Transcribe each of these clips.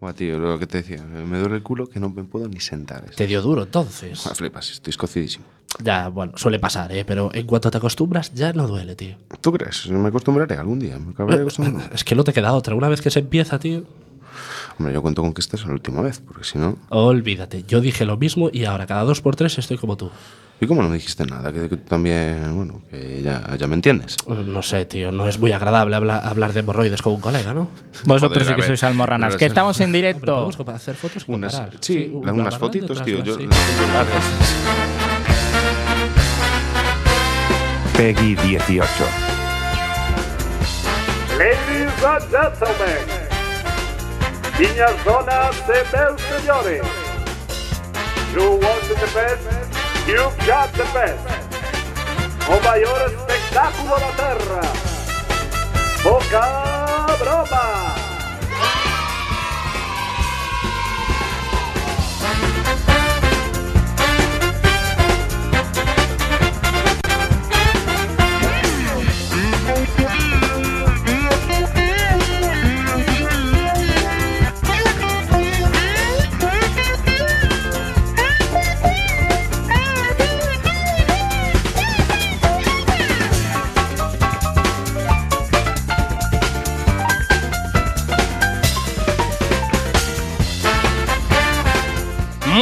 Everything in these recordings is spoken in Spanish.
Buah, tío, lo que te decía, me duele el culo que no me puedo ni sentar. Te dio duro entonces. Buah, flipas, estoy escocidísimo. Ya, bueno, suele pasar, ¿eh? Pero en cuanto te acostumbras, ya no duele, tío. ¿Tú crees? Me acostumbraré algún día. Me acabaré acostumbrando. Es que no te queda otra. Una vez que se empieza, tío, Hombre, yo cuento con que esta es la última vez, porque si no. olvídate. Yo dije lo mismo y ahora cada dos por tres estoy como tú. ¿Y cómo no me dijiste nada? Que, que tú también, bueno, que ya, ya me entiendes. No sé, tío, no es muy agradable habla- hablar de hemorroides con un colega, ¿no? Vosotros Joder, sí que ver, sois almorranas. Que estamos en directo. vamos a hacer fotos y Unas, comparar. sí, una unas fotitos, tío. Yo sí. Peggy 18. Ladies and gentlemen, niñas, donas señores, you want the best, you've got the best. O maior espectáculo da terra, Boca Broma.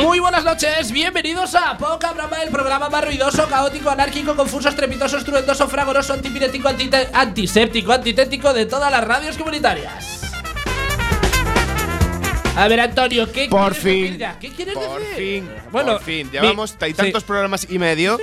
Muy buenas noches, bienvenidos a Poca Broma, el programa más ruidoso, caótico, anárquico, confuso, estrepitoso, estruendoso, fragoroso, antipirético, antiséptico, antitético de todas las radios comunitarias. A ver, Antonio, ¿qué Por quieres fin. decir ya? ¿Qué quieres Por decir? fin, Bueno, por fin. mi- Llevamos sí. tantos programas y medio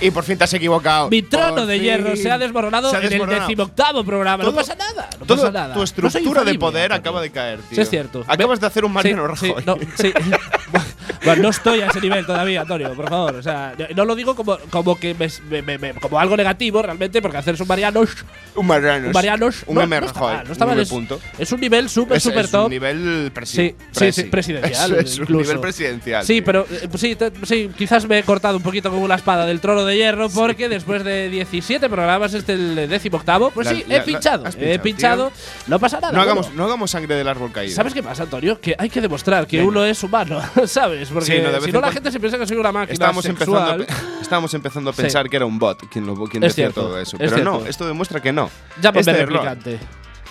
y por fin te has equivocado. Mi trono Por de fin. hierro se ha desmoronado Se ha en el desmoronado. decimoctavo programa. no Todo- pasa nada. No Todo pasa nada. tu No soy estructura de infalible, poder Antonio. acaba de caer, tío. Sí, es cierto. Acabas de hacer un Mariano Sí, Rajoy. sí, no, sí. Bueno, no estoy a ese nivel todavía, Antonio, por favor. O sea, no lo digo como, como que me- me- me- me- como algo negativo realmente, porque hacerse un Marianos, un Mariano. un Marianos, Un no, no está mal, no está mal, es, punto. es un nivel súper, Es- súper es top. un nivel presi- Sí, sí, presi- sí, presidencial. Es, es un incluso. nivel presidencial. Sí, tío. pero eh, pues sí, te- sí, quizás me he cortado un poquito como una espada del trono de hierro, porque después de 17 programas, este el décimo octavo, pues La- sí, la- he la- pinchado. he pinchado, no pasa nada. No hagamos, no hagamos sangre del árbol caído. ¿Sabes qué pasa, Antonio? Que hay que demostrar que Venga. uno es humano, ¿sabes? Porque Sí, no, si no la gente se piensa que soy una máquina Estábamos empezando, a, sexual. estábamos empezando a Sí. pensar que era un bot quien, lo, quien decía cierto, todo eso. es Pero no, cierto. esto demuestra que no. Llámame Este replicante.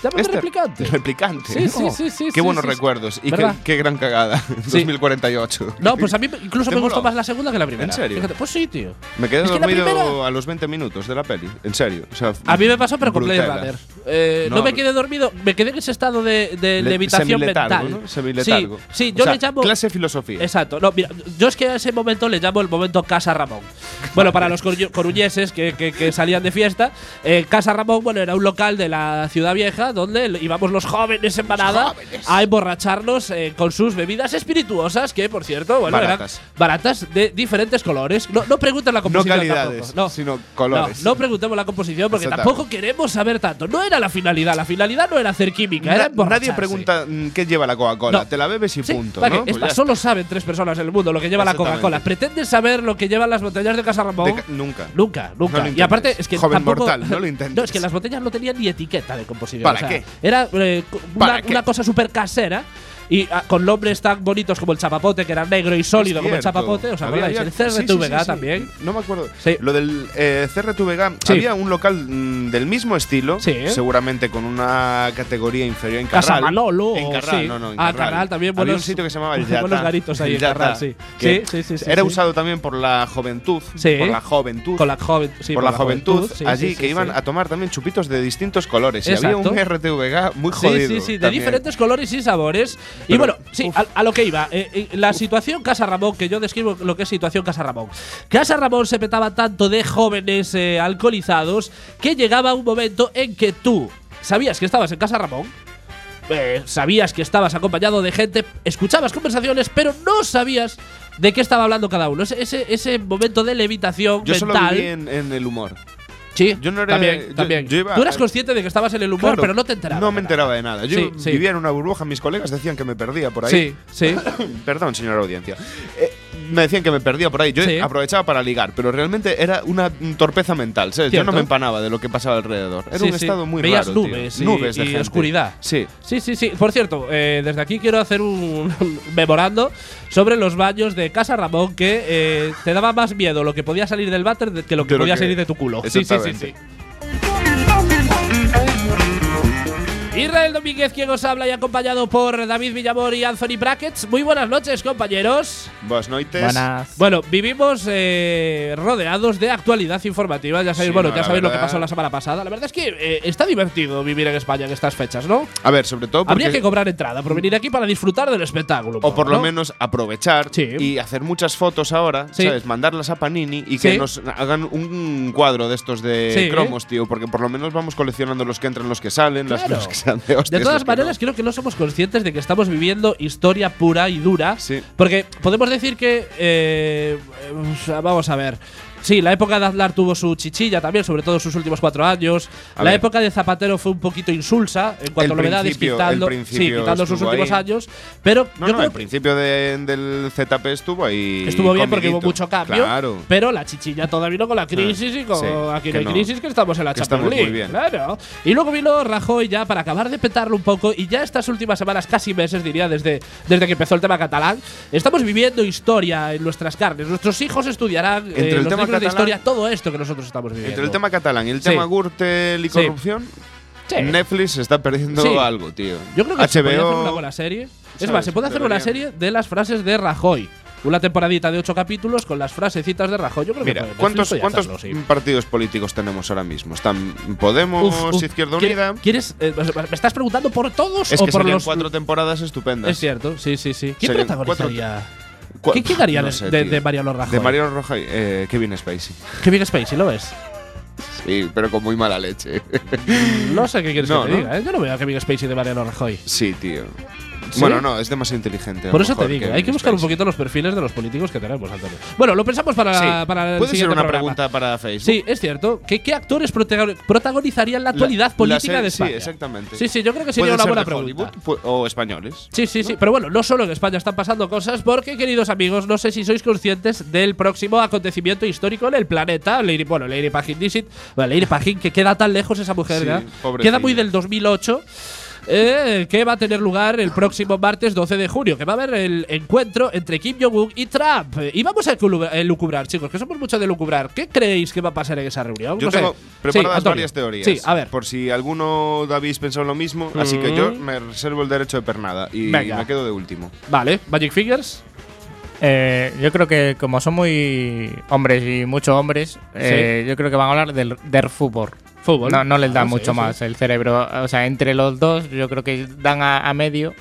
Llámame Este- replicante. Replicante. Sí, sí, Oh, sí, sí, Qué sí, buenos sí, recuerdos. Y qué, qué gran cagada. Sí. 2048. No, pues a mí incluso ¿Te me gustó más la segunda que la primera. ¿En serio? Fíjate, pues sí, tío. Me quedé Es que dormido primera- a los 20 minutos de la peli. En serio. O sea, A mí me pasó, pero con Blade. Runner. Eh, no, No, me quedé dormido, me quedé en ese estado de, de Le- levitación mental. ¿no? Sí, sí, O yo sea, le llamo. Clase filosofía. Exacto. No, mira, yo es que a ese momento le llamo el momento Casa Ramón. Bueno, para los coruñeses que, que- que salían de fiesta, eh, Casa Ramón, bueno, era un local de la ciudad vieja donde íbamos los jóvenes en manada a emborracharnos eh, con sus bebidas espirituosas, que por cierto, bueno, Baratas. eran baratas de diferentes colores. No, no pregunten la No composición calidades, tampoco. No, sino colores. No, no preguntemos la composición porque tampoco queremos saber tanto. No era la finalidad. La finalidad no era hacer química, era emborracharse. nadie pregunta mm, qué lleva la Coca-Cola. No. Te la bebes y Sí, punto. ¿para ¿no? Pues Esta- solo saben tres personas en el mundo lo que lleva la. Coca-Cola. ¿Pretenden saber lo que llevan las botellas de Casa Ramón? De nunca. Nunca, No nunca. y aparte es que Joven tampoco, mortal, no lo intentes. No, es que las botellas no tenían ni etiqueta de composición. ¿Para o sea, qué? Era eh, co- ¿Para una, qué? una cosa súper casera. Y ah, con nombres tan bonitos como el chapapote, que era negro y sólido como el chapapote. ¿Os acordáis? había- El sí, sí, CRTVG sí, sí. también. No me acuerdo. Sí. Lo del eh, CRTVG, Sí. había un local mm, del mismo estilo, Sí. seguramente con una categoría inferior en Casa Carral. Manolo. En Carral, sí. no, no, en Ah, Carral. Carral también. Había un buenos- sitio que se llamaba el Yata. Buenos garitos ahí en Carral, sí. que Sí, sí, sí, sí, Era sí. usado también por la juventud. Sí. Por la juventud. Con la joven, sí, por la juventud, sí, allí sí, que sí, iban sí. a tomar también chupitos de distintos colores. Y había un RTVG muy Sí, jodido. sí, sí, de también. diferentes colores y sabores. Y bueno, sí, a, a lo que iba. eh, eh, la situación Casa Ramón, que yo describo lo que es situación Casa Ramón. Casa Ramón se petaba tanto de jóvenes eh, alcoholizados que llegaba un momento en que tú sabías que estabas en Casa Ramón. eh, sabías que estabas acompañado de gente, escuchabas conversaciones, pero no sabías de qué estaba hablando cada uno. Ese, ese, ese momento de levitación Yo solo mental. viví en, en el humor. Sí, Yo no era- también, yo- también. yo iba Tú eras consciente de que estabas en el humor, Claro, pero no te enterabas. No me enteraba de nada. Yo Sí, sí. vivía en una burbuja, mis colegas decían que me perdía por ahí. Sí, sí. Perdón, señora audiencia. Eh, me decían que me perdía por ahí. Yo Sí. aprovechaba para ligar, pero realmente era una torpeza mental, ¿sabes? Yo no me empanaba de lo que pasaba alrededor. Era Sí, un estado muy Veías raro. tío. nubes y- nubes de y gente. oscuridad. Sí. Sí, sí, sí. Por cierto, eh, desde aquí quiero hacer un memorando sobre los baños de Casa Ramón que eh, te daba más miedo lo que podía salir del váter que lo que podía que- salir de tu culo. Sí, sí, sí, sí. Israel Domínguez, quien os habla y acompañado por David Villamor y Anthony Brackets. Muy buenas noches, compañeros. Buenas noites. Buenas. Bueno, vivimos eh, rodeados de actualidad informativa. Ya sabéis, Sí, bueno, no, ya sabéis lo que pasó la semana pasada. La verdad es que eh, está divertido vivir en España en estas fechas, ¿no? A ver, sobre todo Habría que cobrar entrada por venir aquí para disfrutar del espectáculo. o por lo ¿no? menos aprovechar Sí. y hacer muchas fotos ahora, Sí. ¿sabes? Mandarlas a Panini y que nos hagan un cuadro de estos de Sí. cromos, tío, porque por lo menos vamos coleccionando los que entran, los que salen, las los que de hostias. De todas maneras, no. creo que no somos conscientes de que estamos viviendo historia pura y dura. Sí. Porque podemos decir que. eh, sea, vamos a ver. Sí, la época de Aznar tuvo su chichilla también, sobre todo sus últimos cuatro años. A la ver. época de Zapatero fue un poquito insulsa en cuanto a novedades, quitando, sí, quitando sus últimos ahí. años. Pero No, yo no, creo el principio de- del ZP estuvo ahí. estuvo bien porque hubo mucho cambio. Claro. Pero la chichilla todavía vino con la crisis y con sí, aquí no hay crisis, que estamos en la Que Champions estamos muy League. bien. Claro. Y luego vino Rajoy ya para acabar de petarlo un poco. Y ya estas últimas semanas, casi meses, diría, desde, desde que empezó el tema catalán, estamos viviendo historia en nuestras carnes. Nuestros hijos estudiarán Entre eh, el tema de historia, todo esto que nosotros estamos viviendo. Entre el tema catalán y el Sí. tema Gürtel y corrupción, Sí. Netflix está perdiendo Sí. algo, tío. Yo creo que se podría hacer HBO. una buena serie. Es ¿sabes? más, se puede hacer una serie de las frases de Rajoy. Una temporadita de ocho capítulos con las frasecitas de Rajoy. Yo creo Mira, que ¿cuántos, cuántos hacerlo, partidos políticos tenemos ahora mismo? Están Podemos, Uf, uf. Izquierda ¿Quiere- Unida. ¿Quieres, eh, ¿Me estás preguntando por todos Es o que por los cuatro temporadas estupendas. Es cierto, sí, sí, sí. ¿Quién protagonizaría? ¿Qué, haría no de, sé, de, de Mariano Rajoy? De Mariano Rajoy, eh, Kevin Spacey. Kevin Spacey, ¿lo ves? Sí, pero con muy mala leche. No sé qué quieres No, que te ¿no? diga. ¿eh? Yo no veo a Kevin Spacey de Mariano Rajoy. sí, tío. ¿Sí? Bueno, no, es demasiado inteligente. Por eso te digo, Kevin hay que buscar un poquito los perfiles de los políticos que tenemos, Antonio. Bueno, lo pensamos para, Sí, para el puede ser una programa. pregunta para Facebook. Sí, es cierto. ¿Qué, qué actores protago- protagonizarían la actualidad La- política la de España? Sí, exactamente. Sí, sí, yo creo que sería una buena pregunta. Hollywood o españoles. Sí, sí, sí. Pero bueno, no solo en España están pasando cosas, porque, queridos amigos, no sé si sois conscientes del próximo acontecimiento histórico en el planeta. Lady, bueno, Lady Pagin Dixit. Bueno, Lady Pagin, que queda tan lejos esa mujer, Sí, ¿verdad? Queda muy del 2008. Eh, que va a tener lugar el próximo martes 12 de junio, que va a haber el encuentro entre Kim Jong-un y Trump. Y vamos a eh, lucubrar, chicos, que somos mucho de lucubrar. ¿Qué creéis que va a pasar en esa reunión? Yo No sé. tengo Sí, preparadas varias teorías. Sí, a ver. Por si alguno habéis pensado lo mismo. Así que yo me reservo el derecho de pernada. Y Venga. me quedo de último. Vale, Magic Fingers. Eh, yo creo que como son muy hombres y muchos hombres, eh, yo creo que van a hablar del, del fútbol. Fútbol. No, no les da Ah, mucho más el cerebro. O sea, entre los dos, yo creo que dan a, a medio.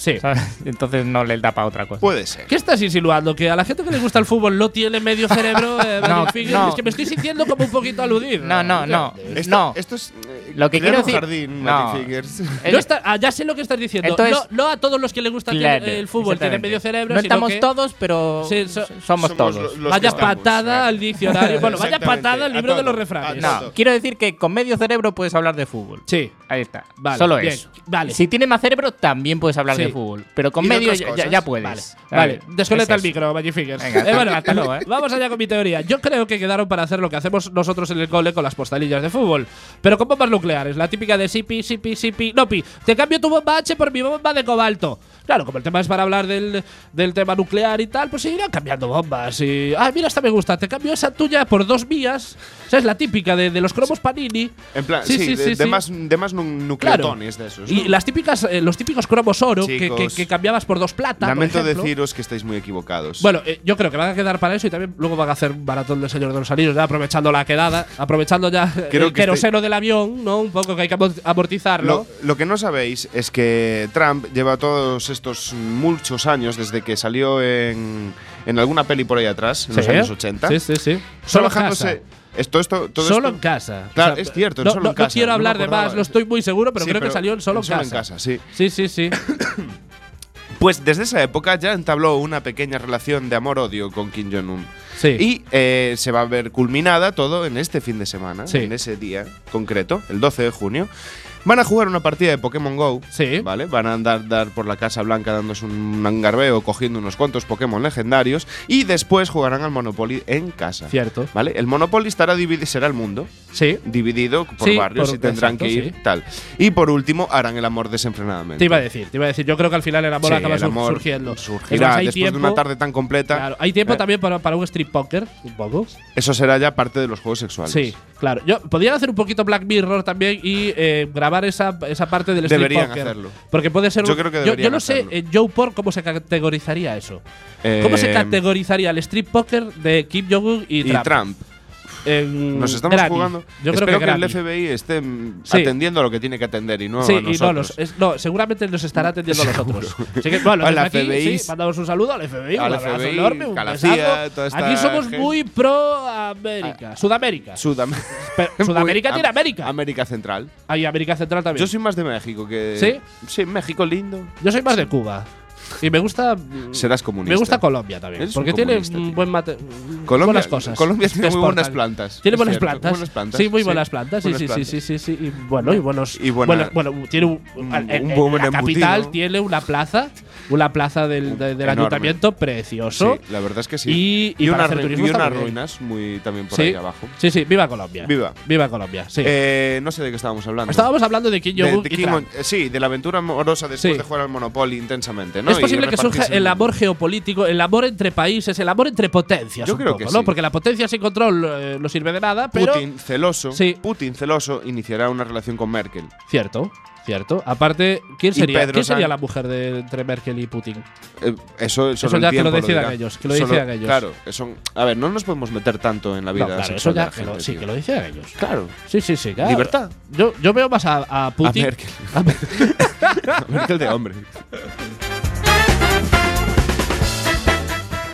Sí. ¿sabes? Entonces no les da para otra cosa. Puede ser. ¿Qué estás insinuando? ¿Que a la gente que le gusta el fútbol no tiene medio cerebro? eh, No, no. Es que me estoy sintiendo como un poquito aludir. No, no, no. Esto, no. esto es. eh, Lo que quiero decir- jardín, no. No está- ah, ya sé lo que estás diciendo. Entonces- no, no a todos los que les gusta Claro, el fútbol tienen medio cerebro, No sino estamos que todos, pero Sí, so- somos, somos todos. vaya patada eh. al diccionario. bueno, vaya patada al a libro de los refranes. No, quiero decir que con medio cerebro puedes hablar de fútbol. Sí. Ahí está. Vale, Solo bien, eso. vale. Si tienes más cerebro, también puedes hablar Sí. De fútbol. Pero con ¿Y de medio ya, ya- cosas? ya puedes. Vale, vale. Desconecta Es el micro, Magic Fingers. Venga, Eh, bueno, hasta luego, ¿eh? Vamos allá con mi teoría. Yo creo que quedaron para hacer lo que hacemos nosotros en el cole con las postalillas de fútbol. Pero con bombas nucleares. La típica de sipi, sipi, sipi. No, pi. Te cambio tu bomba H por mi bomba de cobalto. Claro, como el tema es para hablar del, del tema nuclear y tal, pues se irán cambiando bombas. Y. Ah, mira, esta me gusta. Te cambio esa tuya por dos mías. O sea, es la típica de, de los cromos Panini. En plan, Sí, sí, sí, de, sí, de sí. más, de más nu- nucleotones de esos. Y ¿no? las típicas, eh, los típicos cromos oro que, que- Chicos, que cambiabas por dos plata. Lamento deciros que estáis muy equivocados. Bueno, eh, yo creo que van a quedar para eso y también luego van a hacer un maratón del Señor de los Anillos, ya aprovechando la quedada, aprovechando ya Creo el que queroseno del avión, ¿no? Un poco que hay que amor- amortizarlo. Lo, lo que no sabéis es que Trump lleva todos estos muchos años, desde que salió en, en alguna peli por ahí atrás, en los Sí, años 80, Sí, sí, sí. Solo casa. Esto, esto, todo Solo esto- en casa. Claro, es cierto, no, Solo no- en casa, No quiero no hablar de acordaba. más, no estoy muy seguro, pero Sí, creo que pero salió en Solo en Solo casa. en casa, sí. Sí, sí, sí. Pues desde esa época ya entabló una pequeña relación de amor-odio con Kim Jong-un. Sí. Y eh, se va a ver culminada todo en este fin de semana, Sí. en ese día concreto, el 12 de junio. Van a jugar una partida de Pokémon Go. Sí. ¿Vale? Van a andar dar por la Casa Blanca dándose un angarbeo, cogiendo unos cuantos Pokémon legendarios. Y después jugarán al Monopoly en casa. Cierto. ¿Vale? El Monopoly estará dividido, será el mundo. Sí. Dividido por Sí, barrios por- y tendrán exacto, que ir sí. tal. Y por último, harán el amor desenfrenadamente. Te iba a decir, te iba a decir. Yo creo que al final el amor Sí, acaba el sur- amor surgiendo. Surgirá después de tiempo- una tarde tan completa. Claro, hay tiempo Eh, también para, para un strip poker, un poco. Eso será ya parte de los juegos sexuales. Sí, claro. Yo podrían hacer un poquito Black Mirror también y eh, grabar esa, esa parte del strip Deberían poker. hacerlo. Porque puede ser. Yo creo que yo, deberían no sé hacerlo. en Joe Por cómo se categorizaría eso. ¿Cómo se Eh, categorizaría el strip poker de Kim Jong-un y, Y Trump? En Nos estamos Granny. jugando. Yo creo Espero que, que, el. FBI esté mm, Sí. atendiendo a lo que tiene que atender y no Sí, a y nosotros. no, los- es- no, seguramente nos estará atendiendo a nosotros. Así que, bueno, A la aquí, FBI, sí, mandamos un saludo al FBI, al un FBI, enorme, un a la besazo. CIA, toda esta Aquí somos gente. muy pro América, Sudamérica. Sudam- Sudamérica tiene Am- América. América Central. Hay América Central también. Yo soy más de México que. ¿Sí? Sí, México lindo. Yo soy más de Cuba. Y me gusta. Serás comunista. Me gusta Colombia también. Eres un porque tiene tío. buen mate, Colombia, buenas cosas. Colombia tiene muy buenas plantas. Tiene buenas plantas. buenas plantas. Sí, muy buenas plantas. Sí, sí, sí, sí, sí, sí. Y bueno, y buenos. Y buena- bueno, tiene un, un- en- en un buen la embutido. capital tiene una plaza, una plaza del, de- del ayuntamiento precioso. Sí, la verdad es que sí. Y, y, y, unas ruinas muy también por Sí, ahí abajo. sí, sí, viva Colombia. Viva. Viva Colombia, sí. Eh, no sé de qué estábamos hablando. Estábamos hablando de Kim Jong-un sí, de la aventura amorosa después de jugar al Monopoly intensamente, ¿no? Posible que surja el amor geopolítico, el amor entre países, el amor entre potencias. Yo un creo poco, que ¿no? sí. Porque la potencia sin control eh, no sirve de nada, pero. Putin celoso, Sí. Putin celoso iniciará una relación con Merkel. Cierto, cierto. Aparte, ¿quién sería, ¿quién sería la mujer de entre Merkel y Putin? Eh, eso, Eso ya que lo decidan dirá. ellos, que lo Solo- decidan ellos. Claro, eso, a ver, no nos podemos meter tanto en la vida No, claro, eso sexual de ya la que lo, gente, sí, que lo decidan ellos. Claro, Sí, sí, sí. claro. Libertad. Yo, yo veo más a, a Putin. a Merkel. A Merkel de hombre.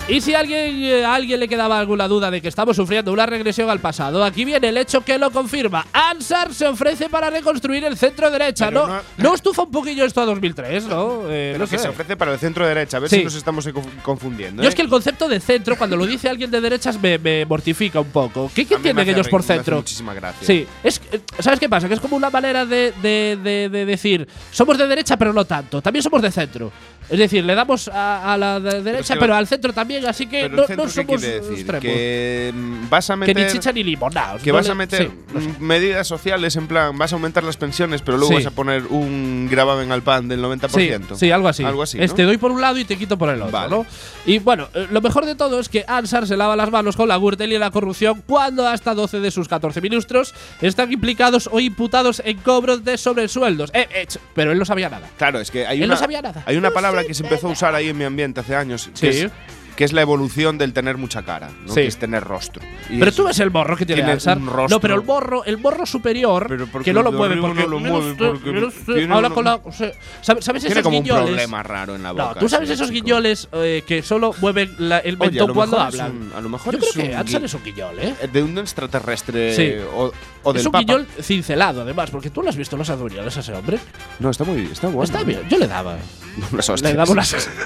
Y si a alguien, eh, a alguien le quedaba alguna duda de que estamos sufriendo una regresión al pasado, aquí viene el hecho que lo confirma. Ansar se ofrece para reconstruir el centro derecha. Pero ¿No, no- no estufa un poquillo esto a 2003, ¿no? Eh, Pero no que sé. se ofrece para el centro derecha. A ver Sí. si nos estamos conf- confundiendo. Yo ¿eh? es que el concepto de centro, cuando lo dice alguien de derechas, me, me mortifica un poco. ¿Qué, entienden ellos por centro? muchísima gracia. Sí, es, eh, ¿sabes qué pasa? Que es como una manera de, de- de- de decir, somos de derecha, pero no tanto. También somos de centro. Es decir, le damos a, a la de derecha, pero, al centro también, así que Pero no, el no ¿qué somos decir? extremos. Que mm, vas a Que meter. ni chicha ni limonada. que vas a meter sí, no sé. mm, medidas sociales en plan, vas a aumentar las pensiones, pero luego Sí. vas a poner un gravamen al pan del 90%. Sí, sí, algo así. Algo así, Es, ¿no? Te doy por un lado y te quito por el otro, Vale. ¿no? Y bueno, eh, lo mejor de todo es que Ansar se lava las manos con la Gürtel y la corrupción cuando hasta 12 de sus 14 ministros están implicados o imputados en cobros de sobresueldos. Eh, eh, pero él no sabía nada. Claro, es que hay Él una, no sabía nada. hay una No palabra que se empezó a usar ahí en mi ambiente hace años, que, Sí. es, que es la evolución del tener mucha cara, ¿no? Sí. que es tener rostro. Y Pero tú ves el morro que tiene, tiene Ansar. un rostro. No, pero el morro, el morro superior, que no lo mueve porque, no lo mueve porque mira usted, tiene habla con la, o sea, ¿sabes, sabes tiene esos como un guiñoles? problema raro en la boca. No, tú sabes esos chico. guiñoles eh, que solo mueven la- el Oye, mentón lo cuando hablan. un- a lo mejor Yo es creo que un Ansar gui- es un guiñol, ¿eh? De un extraterrestre Sí. o, o del es un Papa. guiñol cincelado, además, porque tú lo has visto los abdominales a ese hombre. No, está muy está bueno. Está bien, yo le daba. Le daba unas.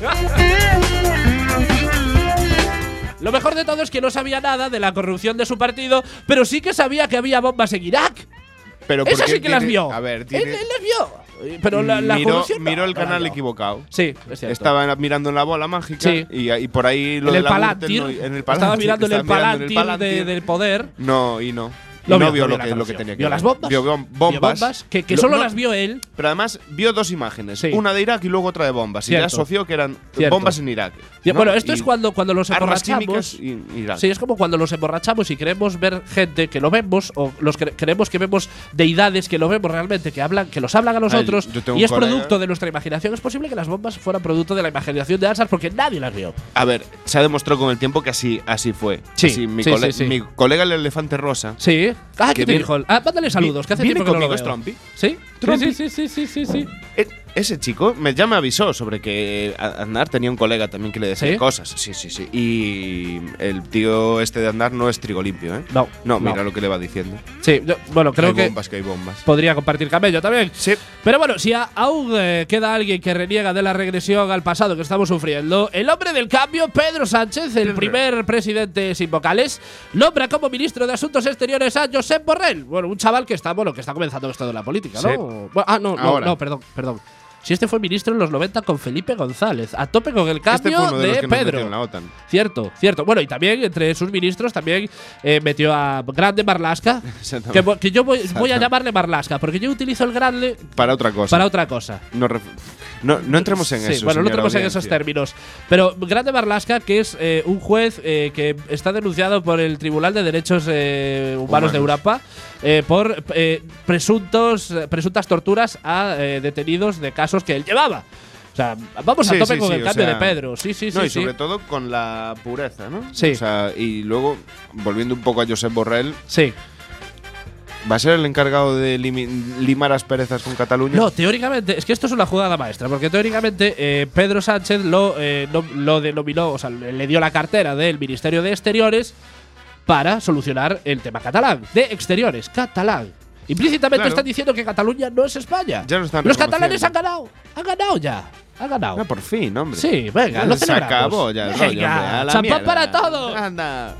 Lo mejor de todo es que no sabía nada de la corrupción de su partido, pero sí que sabía que había bombas en Irak. Pero Esas sí que las vio. A ver, él, tiene, él las vio. Pero la, la miró, corrupción. no, miró el canal equivocado. Sí, es cierto. Estaba mirando en la bola mágica Sí. y, y por ahí lo en de el la Palantir. No- en el Estaba Palantir, mirando en el estaba mirando en Palantir, de- Palantir. del poder. No, y no. Lo no vio, lo que, lo que tenía que Vio las bombas. Vio bom- Vio bombas. que, que Lo- solo no, las vio él. Pero además vio dos imágenes. Sí. Una de Irak y luego otra de bombas. Y ya asoció que eran Cierto. bombas en Irak. Bueno, esto Y es cuando, cuando los emborrachamos. y Irak. Sí, es como cuando nos emborrachamos y queremos ver gente que lo vemos, o los cre- creemos que vemos deidades que lo vemos realmente, que hablan, que los hablan a nosotros, tengo y es colega- producto de nuestra imaginación. Es posible que las bombas fueran producto de la imaginación de Ansar porque nadie las vio. A ver, se ha demostrado con el tiempo que así, así fue. Sí, Así, mi, sí, cole- mi colega el elefante rosa. Sí. Ah, ¿qué Que? Ah, mándale saludos, que hace tiempo que no lo veo. ¿Sí? Trumpy. Sí, sí, sí, sí, sí, sí. Ese chico me, ya me avisó sobre que Aznar tenía un colega también que le decía ¿Sí? cosas. Sí, sí, sí. Y el tío este de Aznar no es trigo limpio, ¿eh? No, No, no. mira lo que le va diciendo. Sí, yo- bueno, creo hay que bombas, que hay bombas. podría compartir camello también. Sí. Pero bueno, si aún eh, queda alguien que reniega de la regresión al pasado que estamos sufriendo, el hombre del cambio, Pedro Sánchez, el primer presidente sin vocales, nombra como ministro de Asuntos Exteriores a Josep Borrell. Bueno, un chaval que está, bueno, que está comenzando esto de la política, ¿no? Sí. Bueno, ah, no, no, Ahora. no, perdón, perdón. Si este fue ministro en los 90 con Felipe González, a tope con el Este cambio uno de, de Pedro. la OTAN. Cierto, cierto. Bueno, y también entre sus ministros también eh, metió a Grande Marlasca, que, que yo voy, voy a llamarle Marlasca, porque yo utilizo el Grande Para otra cosa. para otra cosa. no, no, no entremos en Sí, eso. bueno, no entremos en esos audiencia. términos. Pero Grande Marlasca, que es eh, un juez eh, que está denunciado por el Tribunal de Derechos eh, Humanos, de Humanos. Europa eh, por eh, presuntos, eh, presuntas torturas a eh, detenidos de casos que él llevaba. O sea, vamos a Sí, tope sí, con sí, el cambio sea, de Pedro. Sí, sí, no, sí. y sobre todo con la pureza, ¿no? Sí. O sea, y luego, volviendo un poco a Josep Borrell, Sí. ¿va a ser el encargado de limar asperezas con Cataluña? No, teóricamente, es que esto es una jugada maestra, porque teóricamente eh, Pedro Sánchez lo, eh, no- lo denominó, o sea, le dio la cartera del Ministerio de Exteriores para solucionar el tema catalán, de exteriores, catalán. Implícitamente Claro. están diciendo que Cataluña no es España. Ya lo están Los catalanes han ganado, han ganado ya, han ganado. Ah, por fin, hombre. Sí, venga, lo Se celebramos. acabó ya Venga, rollo, hombre. A la champán mierda. para todos. Anda.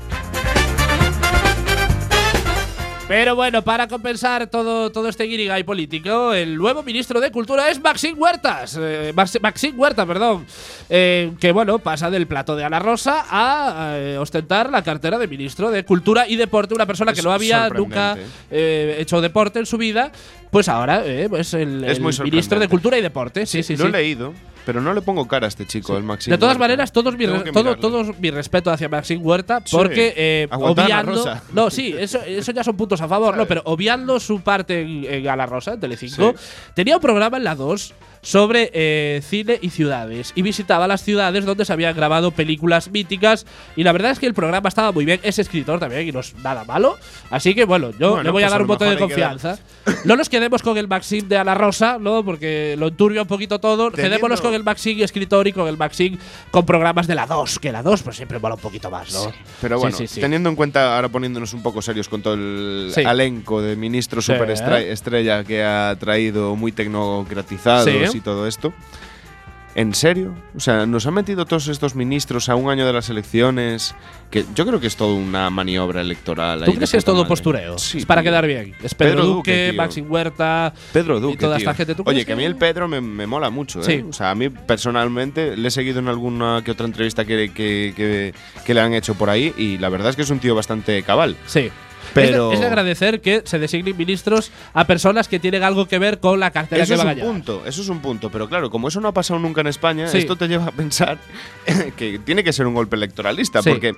Pero bueno, para compensar todo, todo este guirigay político, el nuevo ministro de Cultura es Maxim Huertas. eh, Max- Maxim Huerta, perdón. eh, que bueno, pasa del plato de Ana Rosa a eh, ostentar la cartera de ministro de Cultura y Deporte. Una persona que no había nunca eh, hecho deporte en su vida. Pues ahora eh, pues el, Es el ministro de. Cultura y Deporte. Sí, sí, Lo sí. he leído, pero no le pongo cara a este chico, el Maxim. De todas Huerta. maneras, todos mi, todo, mirarle. todo mi respeto hacia Maxim Huerta, Sí. porque eh, obviando. Rosa. No, sí, eso, eso ya son puntos a favor, no, pero obviando su parte en, en A la Rosa, en Telecinco, Sí. tenía un programa en la 2 sobre eh, cine y ciudades y visitaba las ciudades donde se habían grabado películas míticas y la verdad es que el programa estaba muy bien, es escritor también y no es nada malo, así que bueno, yo Bueno, le voy a pues dar a un lo voto de dar- confianza. No nos quedemos con el Maxim de Ana Rosa, ¿no? Porque lo enturbia un poquito todo. Teniendo- Quedémonos con el Maxim escritor y con el Maxim con programas de la 2, que la 2 pues siempre mola un poquito más, ¿no? Pero Sí, bueno, sí, sí. teniendo en cuenta, ahora poniéndonos un poco serios con todo el elenco de ministros Sí. super estrella que ha traído muy tecnocratizados Y todo esto. ¿En serio? O sea, nos han metido todos estos ministros a un año de las elecciones. Que yo creo que es todo una maniobra electoral. ¿Tú crees que es todo madre. postureo? Sí. es para tío. quedar bien. Es Pedro, Pedro Duque, Duque, tío. Maxim Huerta. Pedro Duque. y toda tío. esta gente. ¿Tú Oye, que a mí el Pedro me, me mola mucho. ¿eh? Sí. O sea, a mí personalmente le he seguido en alguna que otra entrevista que, que, que- que le han hecho por ahí y la verdad es que es un tío bastante cabal. Sí. Pero- Es de, es de agradecer que se designen ministros a personas que tienen algo que ver con la cartera Eso que es van a un llevar. punto, eso es un punto. Pero claro, como eso no ha pasado nunca en España, Sí. esto te lleva a pensar que tiene que ser un golpe electoralista. Sí. Porque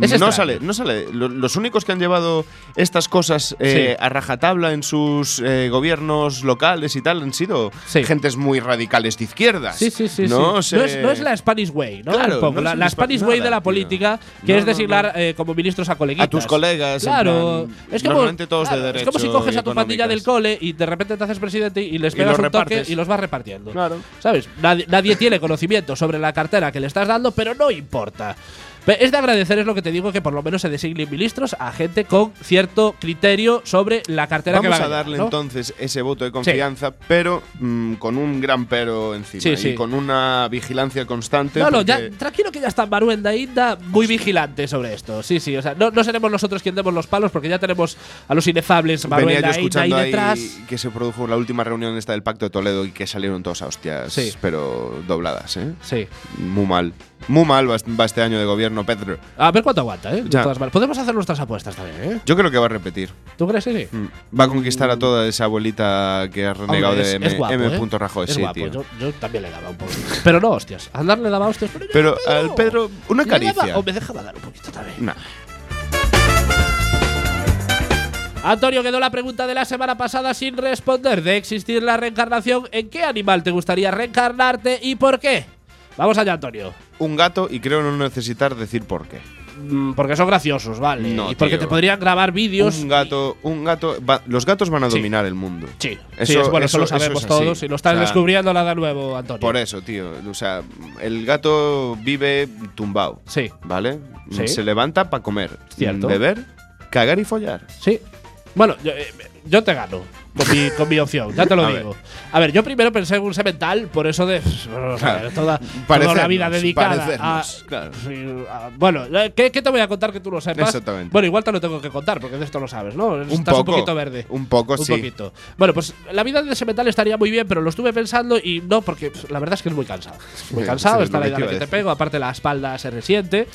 Es no sale, no sale. Lo- Los únicos que han llevado estas cosas eh, Sí. a rajatabla en sus eh, gobiernos locales y tal han sido gentes muy radicales de izquierdas. Sí, sí, sí. No, sí. Se- no, es, no es la Spanish Way, ¿no? Claro, Un poco. no es la, Spanish Way de la tío. política, que es designar eh, como ministros a coleguitas. A tus colegas, Claro. Plan, es como, normalmente todos de claro, derecho Es como si coges y a tu pandilla del cole y de repente te haces presidente y les Y pegas los un toque repartes. y los vas repartiendo. Claro. ¿Sabes? Nadie, nadie tiene conocimiento sobre la cartera que le estás dando, pero no importa. Es de agradecer, es lo que te digo, que por lo menos se designen ministros a gente con cierto criterio sobre la cartera que Vamos van a llevar, darle ¿no? entonces ese voto de confianza, pero mm, con un gran pero encima Sí, y con una vigilancia constante. No, no, ya, tranquilo que ya está Manuel da Inda muy vigilante sobre esto. Sí, sí, o sea, no, no seremos nosotros quien demos los palos porque ya tenemos a los inefables Manuel Venía yo da Inda ahí detrás. que se produjo la última reunión esta del Pacto de Toledo y que salieron todas a hostias, pero dobladas, ¿eh? Sí. Muy mal. Muy mal va va este año de gobierno, Pedro. A ver cuánto aguanta, ¿eh? De Ya. Podemos hacer nuestras apuestas también, ¿eh? Yo creo que va a repetir. ¿Tú crees que sí? Mm. Va a conquistar a toda esa abuelita que ha renegado Hombre, de es, M. es guapo, M. ¿eh? Rajoy. Es sí, guapo. tío. Yo, yo también le daba un poco. Pero no hostias. Al darle daba hostias. Pero, Pero al al Pedro, una le daba- caricia. o me dejaba dar un poquito también. Nah. Antonio, quedó la pregunta de la semana pasada sin responder. De existir la reencarnación, ¿en qué animal te gustaría reencarnarte y por qué? Vamos allá, Antonio. Un gato y creo no necesitar decir por qué. mm, porque son graciosos, ¿vale? No, y porque tío. te podrían grabar vídeos. Un gato, un gato. va- los gatos van a Sí. dominar el mundo. Sí, sí, Eso- es, bueno, eso, eso- lo eso sabemos es todos y lo estás O sea, descubriendo nada nuevo, Antonio. Por eso, tío. O sea, el gato vive tumbado. Sí, ¿Vale? Sí. Se levanta para comer, Cierto. beber, cagar y follar. sí. Bueno, yo, eh, yo te gano con mi, con mi opción, ya te lo A digo. A ver, yo primero pensé en un semental, por eso de bueno, o sea, Claro. toda, toda la vida dedicada a, claro. a- Bueno, eh, ¿qué, qué te voy a contar que tú lo sepas? Exactamente. Bueno, igual te lo tengo que contar, porque de esto lo sabes, ¿no? Un Estás poco. un poquito verde. Un poco, Un sí. poquito. Bueno, pues la vida de semental estaría muy bien, pero lo estuve pensando y no, porque la verdad es que es muy cansado. Muy cansado, es está la que idea que a te pego, aparte la espalda se resiente,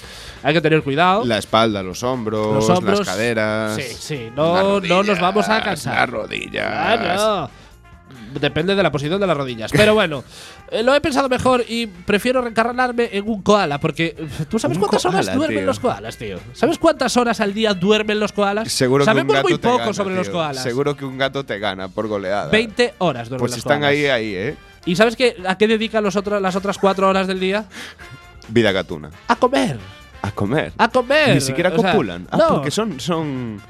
hay que tener cuidado. La espalda, los hombros, Los hombros, las caderas. Sí, sí, no, no nos vamos a cansar. Las rodillas. Claro. Depende de la posición de las rodillas. Pero bueno, eh, lo he pensado mejor y prefiero reencarnarme en un koala. Porque eh, ¿tú sabes Un cuántas horas koala, duermen tío. los koalas, tío? ¿Sabes cuántas horas al día duermen los koalas? Seguro que Sabemos un gato muy te poco gana, sobre los tío. koalas. Seguro que un gato te gana por goleada. 20 horas duermen Pues los están koalas. ahí, ahí, ¿eh? ¿Y sabes qué, a qué dedican los otros, las otras cuatro horas del día? Vida gatuna. A comer. A comer. A comer. Ni siquiera O sea, copulan. ah, no. porque son. son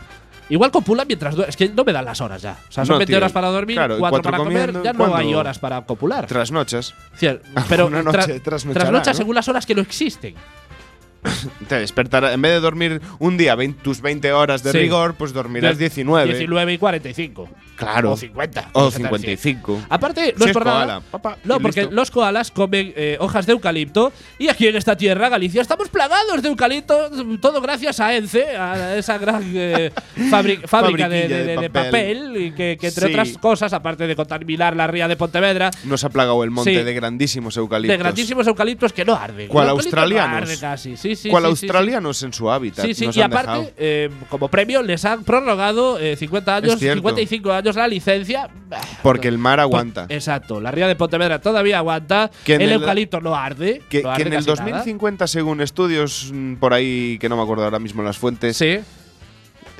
Igual copulan mientras duermen. Es que no me dan las horas ya. O sea, son No, 20 tío. horas para dormir, Claro, y 4 cuatro para comer. Ya no hay horas para copular. trasnochas. Cier- Pero noche tra- trasnochará, trasnocha ¿no? según las horas que no existen. Te despertarás. En vez de dormir un día 20 tus 20 horas de Sí. rigor, pues dormirás 19. 19 y 45. Claro. O 50. O no sé tal 55. Aparte, no Si es por nada. koala, papá, no, porque listo. los koalas comen eh, hojas de eucalipto y aquí en esta tierra, Galicia, estamos plagados de eucalipto, todo gracias a ENCE, a esa gran eh, fábrica de, de- de de papel. y que, que entre Sí. otras cosas, aparte de contaminar la ría de Pontevedra, Nos ha plagado el monte Sí. de grandísimos eucaliptos. de grandísimos eucaliptos que no arden. ¿Cuál eucalipto no australianos? arde casi. Sí, sí, ¿Cuál sí, sí, sí. australianos en su hábitat? Sí, sí, nos y han aparte, eh, como premio, les han prorrogado eh, 50 años, Es cierto. 55 años la licencia. Porque el mar Por- aguanta. exacto, la ría de Pontevedra todavía aguanta. Que el, el- eucalipto no arde. Que, no que arde en el casi nada. 2050, según estudios mm, por ahí que no me acuerdo ahora mismo las fuentes, Sí,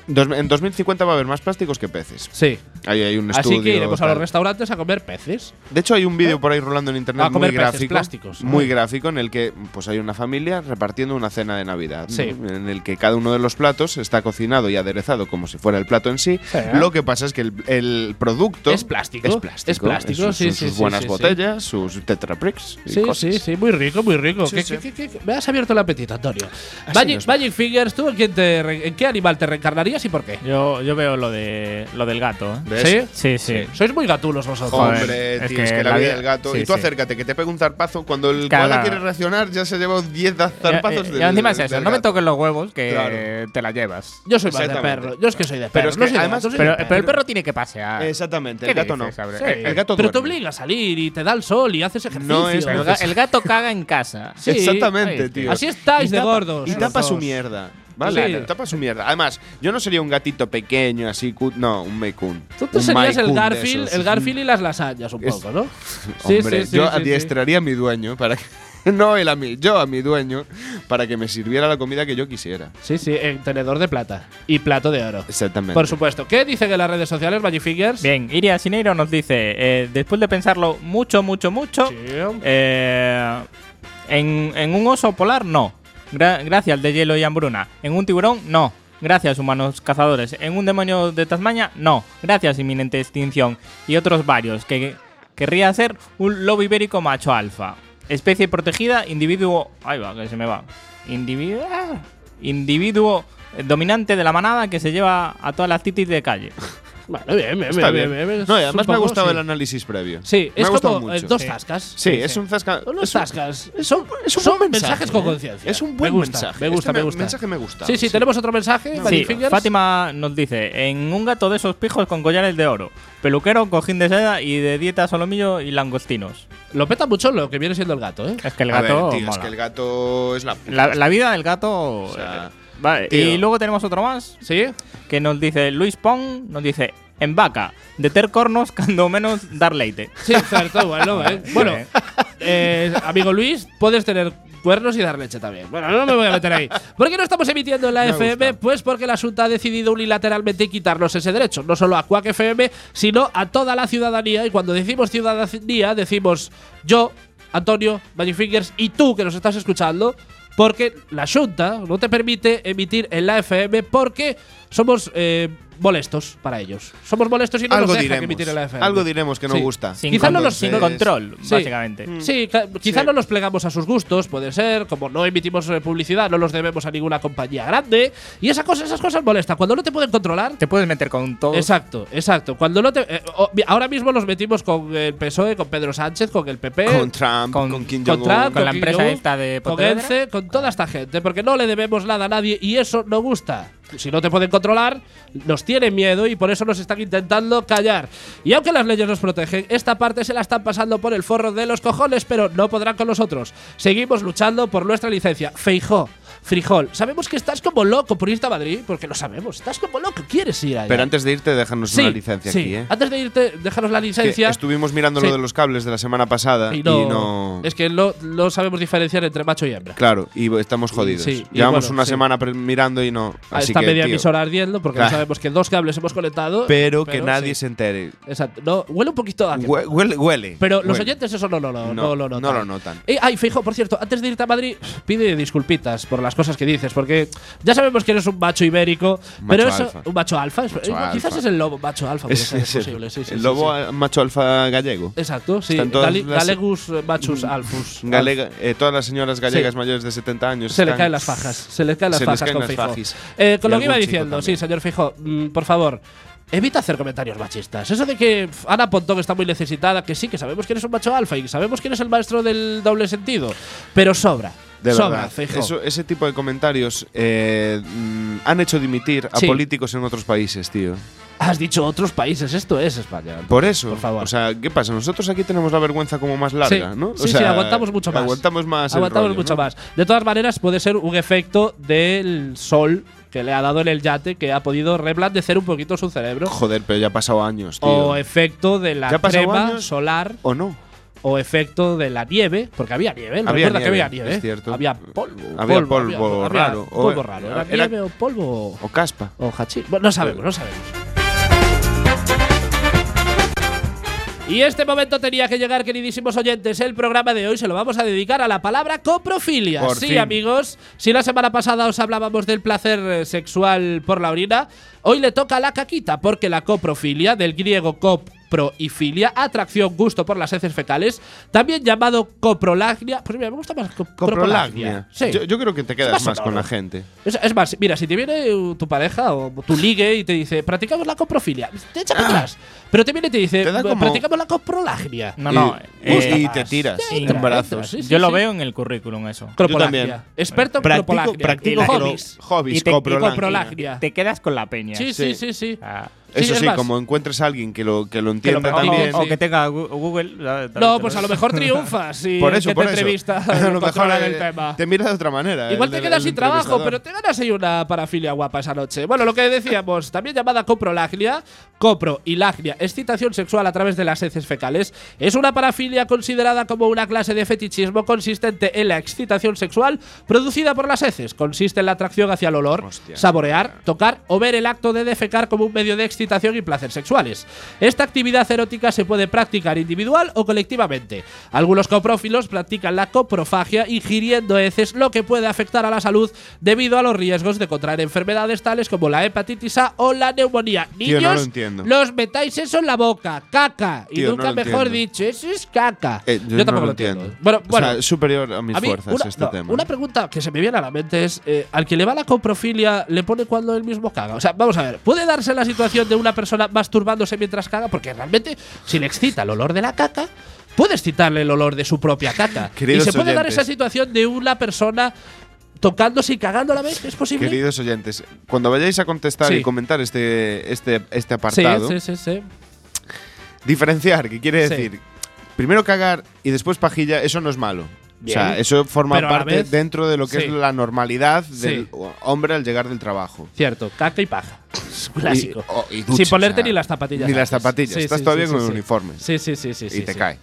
dos- en 2050 va a haber más plásticos que peces. sí. Ahí hay un estudio. Así que iremos a los restaurantes a comer peces. De hecho, hay un vídeo por ahí rolando en internet A comer muy peces gráfico, plásticos. muy gráfico, en el que pues hay una familia repartiendo una cena de Navidad, ¿no? Sí. en el que cada uno de los platos está cocinado y aderezado como si fuera el plato en sí. Sí. Lo que pasa es que el, el producto Es plástico. es plástico, Es plástico, sus- sí, sus, sí, sí, buenas botellas, sus tetrapricks y Sí, cosas. sí, sí, muy rico, muy rico. Sí, ¿Qué- sí. qué- qué- qué- Me has abierto el apetito, Antonio. Magic. Magic Fingers, ¿tú en, te en qué animal te reencarnarías y por qué? Yo, yo veo lo, de, lo del gato. ¿eh? ¿Ves? ¿Sí? Sí, sí. Sois muy gatulos vosotros. Hombre, es tío, que es que la la vida del gato. sí, y tú sí. acércate, que te pegue un zarpazo. Cuando el Claro. koala quiere reaccionar, ya se lleva 10 Ya- zarpazos del- ya encima es eso, no me toques los huevos que Claro. te la llevas. Yo soy más de perro. Yo es que soy de perro. Pero es no soy de además- gato, soy Pero, pero el perro. tiene que pasear. Exactamente, ¿Qué el gato dices, no. El- gato pero te obliga a salir y te da el sol y haces ejercicio. No es El, ga- el gato caga en casa. Sí, Exactamente, tío. Así estáis Y de gordos. Y tapa su mierda. Vale, Sí. tapa su mierda. Además, yo no sería un gatito pequeño así, no, un Maine Tú te Un serías el Garfield, el Garfield y las lasañas un Es- poco, ¿no? Hombre, yo sí, adiestraría a mi dueño para que no él a mí, yo a mi dueño para que me sirviera la comida que yo quisiera. Sí, sí, en tenedor de plata y plato de oro. Exactamente. Por supuesto. ¿Qué dicen en las redes sociales, Magic Fingers? Bien, Iria Sineiro nos dice, eh, después de pensarlo mucho, mucho, mucho, Sí. eh, en, en un oso polar no. Gra- gracias de hielo y hambruna. En un tiburón no. Gracias humanos cazadores. En un demonio de Tasmania no. Gracias inminente extinción. Y otros varios que querría ser un lobo ibérico macho alfa. Especie protegida, individuo... Ahí va, que se me va. Individuo... Individuo eh, dominante de la manada que se lleva a todas las titis de calle. Bueno, bien, bien, Está bien, bien. bien, bien. No, y además me ha gustado sí. el análisis previo. Sí, me es ha gustado como eh, mucho. dos Sí. zascas. Sí, Sí, es un zasca. Son unos es Son, es un son buen mensajes mensaje, con ¿eh? conciencia. Es un buen me gusta, mensaje. Me gusta, Este me gusta. mensaje me gusta, Sí, sí, sí. tenemos otro mensaje, Sí. Fátima nos dice, en un gato de esos pijos con collares de oro, peluquero, cojín de seda y de dieta solomillo y langostinos. Lo peta mucho lo que viene siendo el gato, ¿eh? Es que el A ver, gato... tío, es que el gato es la. la, la vida del gato... O sea, eh, vale, tío. y luego tenemos otro más ¿Sí? que nos dice Luis Pong, nos dice, en vaca, de ter cornos cando menos dar leite. Sí, cierto, bueno, ¿eh? Bueno, eh, amigo Luis, puedes tener cuernos y dar leche también. Bueno, no me voy a meter ahí. ¿Por qué no estamos emitiendo en la Me FM? gusta. Pues porque la Junta ha decidido unilateralmente quitarnos ese derecho. No solo a Quack FM, sino a toda la ciudadanía. Y cuando decimos ciudadanía, decimos yo, Antonio, Magic Fingers y tú que nos estás escuchando. Porque la Junta no te permite emitir en la FM porque somos eh, molestos para ellos. Somos molestos y no algo nos dejan diremos. emitir en la FM. Algo diremos que no Sí. gusta. Sin, Quizá no con- los- sin control, Sí. básicamente. Sí, ca- quizá Sí. no nos plegamos a sus gustos, puede ser, como no emitimos eh, publicidad, no los debemos a ninguna compañía grande, y esa cosa, esas cosas molestan. Cuando no te pueden controlar, Te puedes meter con todo. Exacto, exacto. Cuando no te, eh, ahora mismo los metimos con el PSOE, con Pedro Sánchez, con el PP, Con Trump, con, con- Kim con Jong-un. Trump, con la empresa esta de con Pontevedra. Ence, con toda esta gente, porque no le debemos nada a nadie y eso no gusta. Si no te pueden controlar, nos tienen miedo y por eso nos están intentando callar. Y aunque las leyes nos protegen, esta parte se la están pasando por el forro de los cojones, pero no podrán con nosotros. Seguimos luchando por nuestra licencia. Feijó, Frijol, sabemos que estás como loco por irte a Madrid, porque lo sabemos. Estás como loco, quieres ir allá. Pero antes de irte, déjanos Sí, una licencia sí. aquí, ¿eh? Antes de irte, déjanos la Que licencia. estuvimos mirando Sí. lo de los cables de la semana pasada y y no. Es que no, no sabemos diferenciar entre macho y hembra. Claro, y estamos jodidos. Y Llevamos bueno, una semana mirando y no. Así Está que, media tío, emisora ardiendo porque Claro. no sabemos que dos cables hemos conectado. Pero, que nadie se entere. Exacto. No, huele un poquito a. Hue- Huele. huele pero los oyentes eso no lo, no, No, lo notan. no lo notan. Eh, ay, fijo, por cierto, antes de irte a Madrid, pide disculpitas por las cosas que dices, porque ya sabemos que eres un macho ibérico, Un pero macho eso. alfa. Un macho alfa. Macho eh, Quizás alfa. es el lobo macho alfa, Es, ser, es posible. Sí, sí, el lobo sí. macho alfa gallego. Exacto, sí. Gali- Galegus eh, machus alfus. Galega- eh, todas las señoras gallegas mayores de 70 años. Se le caen las fajas. Se le caen las Se fajas caen con las. Eh, con Y lo que iba diciendo, sí, señor Fijo, mm, por favor. Evita hacer comentarios machistas. Eso de que Ana Pontón está muy necesitada, que sí, que sabemos que eres un macho alfa y sabemos que eres el maestro del doble sentido. Pero sobra. De sobra, verdad. Eso- ese tipo de comentarios eh, han hecho dimitir a Sí. políticos en otros países, tío. Has dicho otros países, esto es España. Por eso. Por favor. O sea, ¿qué pasa? Nosotros aquí tenemos la vergüenza como más larga, sí, ¿no? O sí, aguantamos mucho más. Aguantamos más. el Aguantamos rollo, mucho ¿no? más. De todas maneras, puede ser un efecto del sol que le ha dado en el yate que ha podido reblandecer un poquito su cerebro. Joder, pero ya ha pasado años, tío. O efecto de la ¿Ya ha pasado crema años? solar ¿O no? O efecto de la nieve, porque había nieve, ¿no? Había recuerda que nieve, había nieve. es cierto. Había polvo. Había polvo había raro, o- polvo raro. ¿Era, era- nieve o polvo O caspa. o hachís? Bueno, no sabemos, no sabemos. Y este momento tenía que llegar, queridísimos oyentes. El programa de hoy se lo vamos a dedicar a la palabra coprofilia. Por sí, fin. amigos. Si la semana pasada os hablábamos del placer eh, sexual por la orina, hoy le toca la caquita, porque la coprofilia, del griego copro y filia, atracción, gusto por las heces fecales, también llamado coprolagnia. Pues mira, me gusta más co- Coprolagnia. Sí. Yo, yo creo que te quedas más más con la gente. Es, es más, mira, si te viene uh, tu pareja o tu ligue y te dice, practicamos la coprofilia, te echa para atrás. Pero te viene y te dice, Te como- practicamos la coprolagnia. No, no. Y, eh, y te tiras Sí, en brazos. entra, sí, sí, yo lo veo en el currículum eso. Cropolagnia. también. Experto en Practico, cropolagnia. practico Y hobbies. hobbies, Y te- y coprolagnia. coprolagnia. Te quedas con la peña. Sí, sí, sí, sí. Ah, Eso es sí, como encuentres a alguien que lo, que lo entienda también. o, que tenga Google. No, pues a lo- mejor triunfas y por el eso, que por te eso. entrevista a lo mejor controla eh, el tema. te miras de otra manera. Igual el te quedas el sin trabajo, pero te ganas ahí una parafilia guapa esa noche. Bueno, lo que decíamos, también llamada coprolagnia, copro y lagnia, excitación sexual a través de las heces fecales, es una parafilia considerada como una clase de fetichismo consistente en la excitación sexual producida por las heces. Consiste en la atracción hacia el olor, Hostia. saborear, tocar o ver el acto de defecar como un medio de excitación y placer sexuales. Esta actividad erótica se puede practicar individual o colectivamente. Algunos coprófilos practican la coprofagia ingiriendo heces, lo que puede afectar a la salud debido a los riesgos de contraer enfermedades tales como la hepatitis A o la neumonía. Tío, Niños, no lo entiendo. los metáis eso en la boca, caca. y Tío, nunca mejor entiendo. dicho, eso es caca. Eh, yo, tampoco no lo entiendo. entiendo. Bueno, O bueno, sea, superior a mis a mí, fuerzas una, este tema. una pregunta que se me viene a la mente es: eh, ¿al que le va la coprofilia le pone cuando él mismo caga? O sea, vamos a ver, ¿puede darse la situación de una persona masturbándose mientras caga? Porque realmente, si le excita el olor de la caca, puede excitarle el olor de su propia caca. y se puede dar esa situación de una persona tocándose y cagando a la vez. ¿Es posible? Queridos oyentes, cuando vayáis a contestar Sí. y comentar este, este, este apartado, sí, sí, sí. diferenciar, que quiere decir, primero cagar y después pajilla, eso no es malo. Bien. O sea, eso forma Pero parte vez- dentro de lo que sí. es la normalidad Sí. del hombre al llegar del trabajo. Cierto, caca y paja. Clásico. Y- oh, y Sin ponerte o sea, ni las zapatillas. Ni las zapatillas, Sí, estás sí, todavía sí, con el uniforme. Sí, sí, sí, sí. y te cae.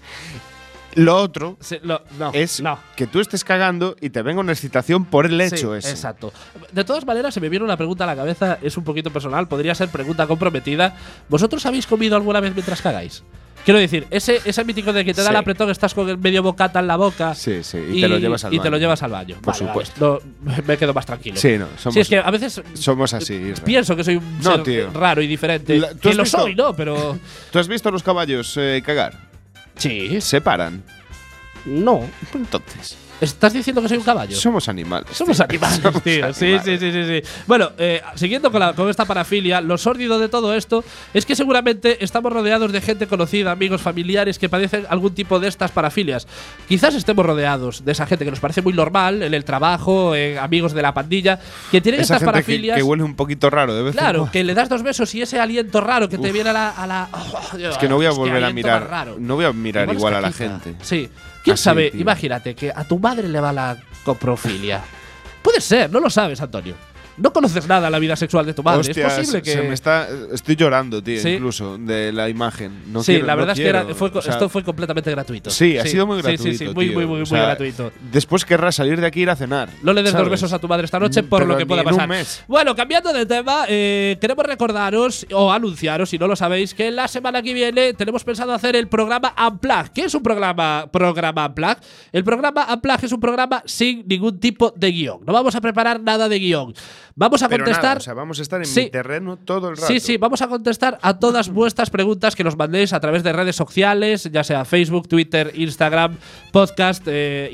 Lo otro Sí, lo- no, es no. que tú estés cagando y te venga una excitación por el hecho Sí, ese. Exacto. De todas maneras, se me viene una pregunta a la cabeza, es un poquito personal, podría ser pregunta comprometida. ¿Vosotros habéis comido alguna vez mientras cagáis? Quiero decir, ese, ese mítico de que te da Sí. el apretón, estás con el medio bocata en la boca. Sí, sí, y te lo llevas al y te lo baño. llevas al baño. Por Vale, vale, supuesto. no, me quedo más tranquilo. Sí, no, somos, Sí, es que a veces somos así. Isra. pienso que soy un No, ser tío. raro y diferente. La- ¿tú que lo visto? soy, ¿no? Pero. ¿Tú has visto a los caballos eh, cagar? sí. Se paran. No. Entonces, ¿Estás diciendo que soy un caballo? somos animales. Somos animales, Somos tío. Sí, animales. sí, sí, sí, sí. Bueno, eh, siguiendo con, la- con esta parafilia, lo sórdido de todo esto es que seguramente estamos rodeados de gente conocida, amigos, familiares que padecen algún tipo de estas parafilias. Quizás estemos rodeados de esa gente que nos parece muy normal en el trabajo, en amigos de la pandilla, que tienen Esa estas gente que, parafilias. que huele un poquito raro de vez Claro, que le das dos besos y ese aliento raro que te viene a la. a la- oh, Es que no voy a volver a mirar. No voy a mirar igual, a la gente. Sí. ¿Quién Así, sabe? tío. Imagínate que a tu madre le va la coprofilia. Puede ser, no lo sabes, Antonio. No conoces nada de la vida sexual de tu madre. Hostia, es posible que. se me está, estoy llorando, tío, Sí. incluso de la imagen. No sí, quiero- la no verdad es que era- fue, o sea, esto fue completamente gratuito. Sí, ha sido muy gratuito. Sí, sí, sí, muy, tío. muy, muy, O muy sea, gratuito. Después querrás salir de aquí e ir a cenar. No le des dos besos a tu madre esta noche por Pero lo que pueda pasar. Bueno, cambiando de tema, eh, queremos recordaros o anunciaros, si no lo sabéis, que la semana que viene tenemos pensado hacer el programa Unplug. ¿Qué es un programa, programa Unplug? El programa Unplug es un programa sin ningún tipo de guion. No vamos a preparar nada de guion. Vamos a Pero contestar. nada, o sea, vamos a estar en Sí. mi terreno todo el rato. Sí, sí, vamos a contestar a todas vuestras preguntas que nos mandéis a través de redes sociales, ya sea Facebook, Twitter, Instagram, podcast, eh,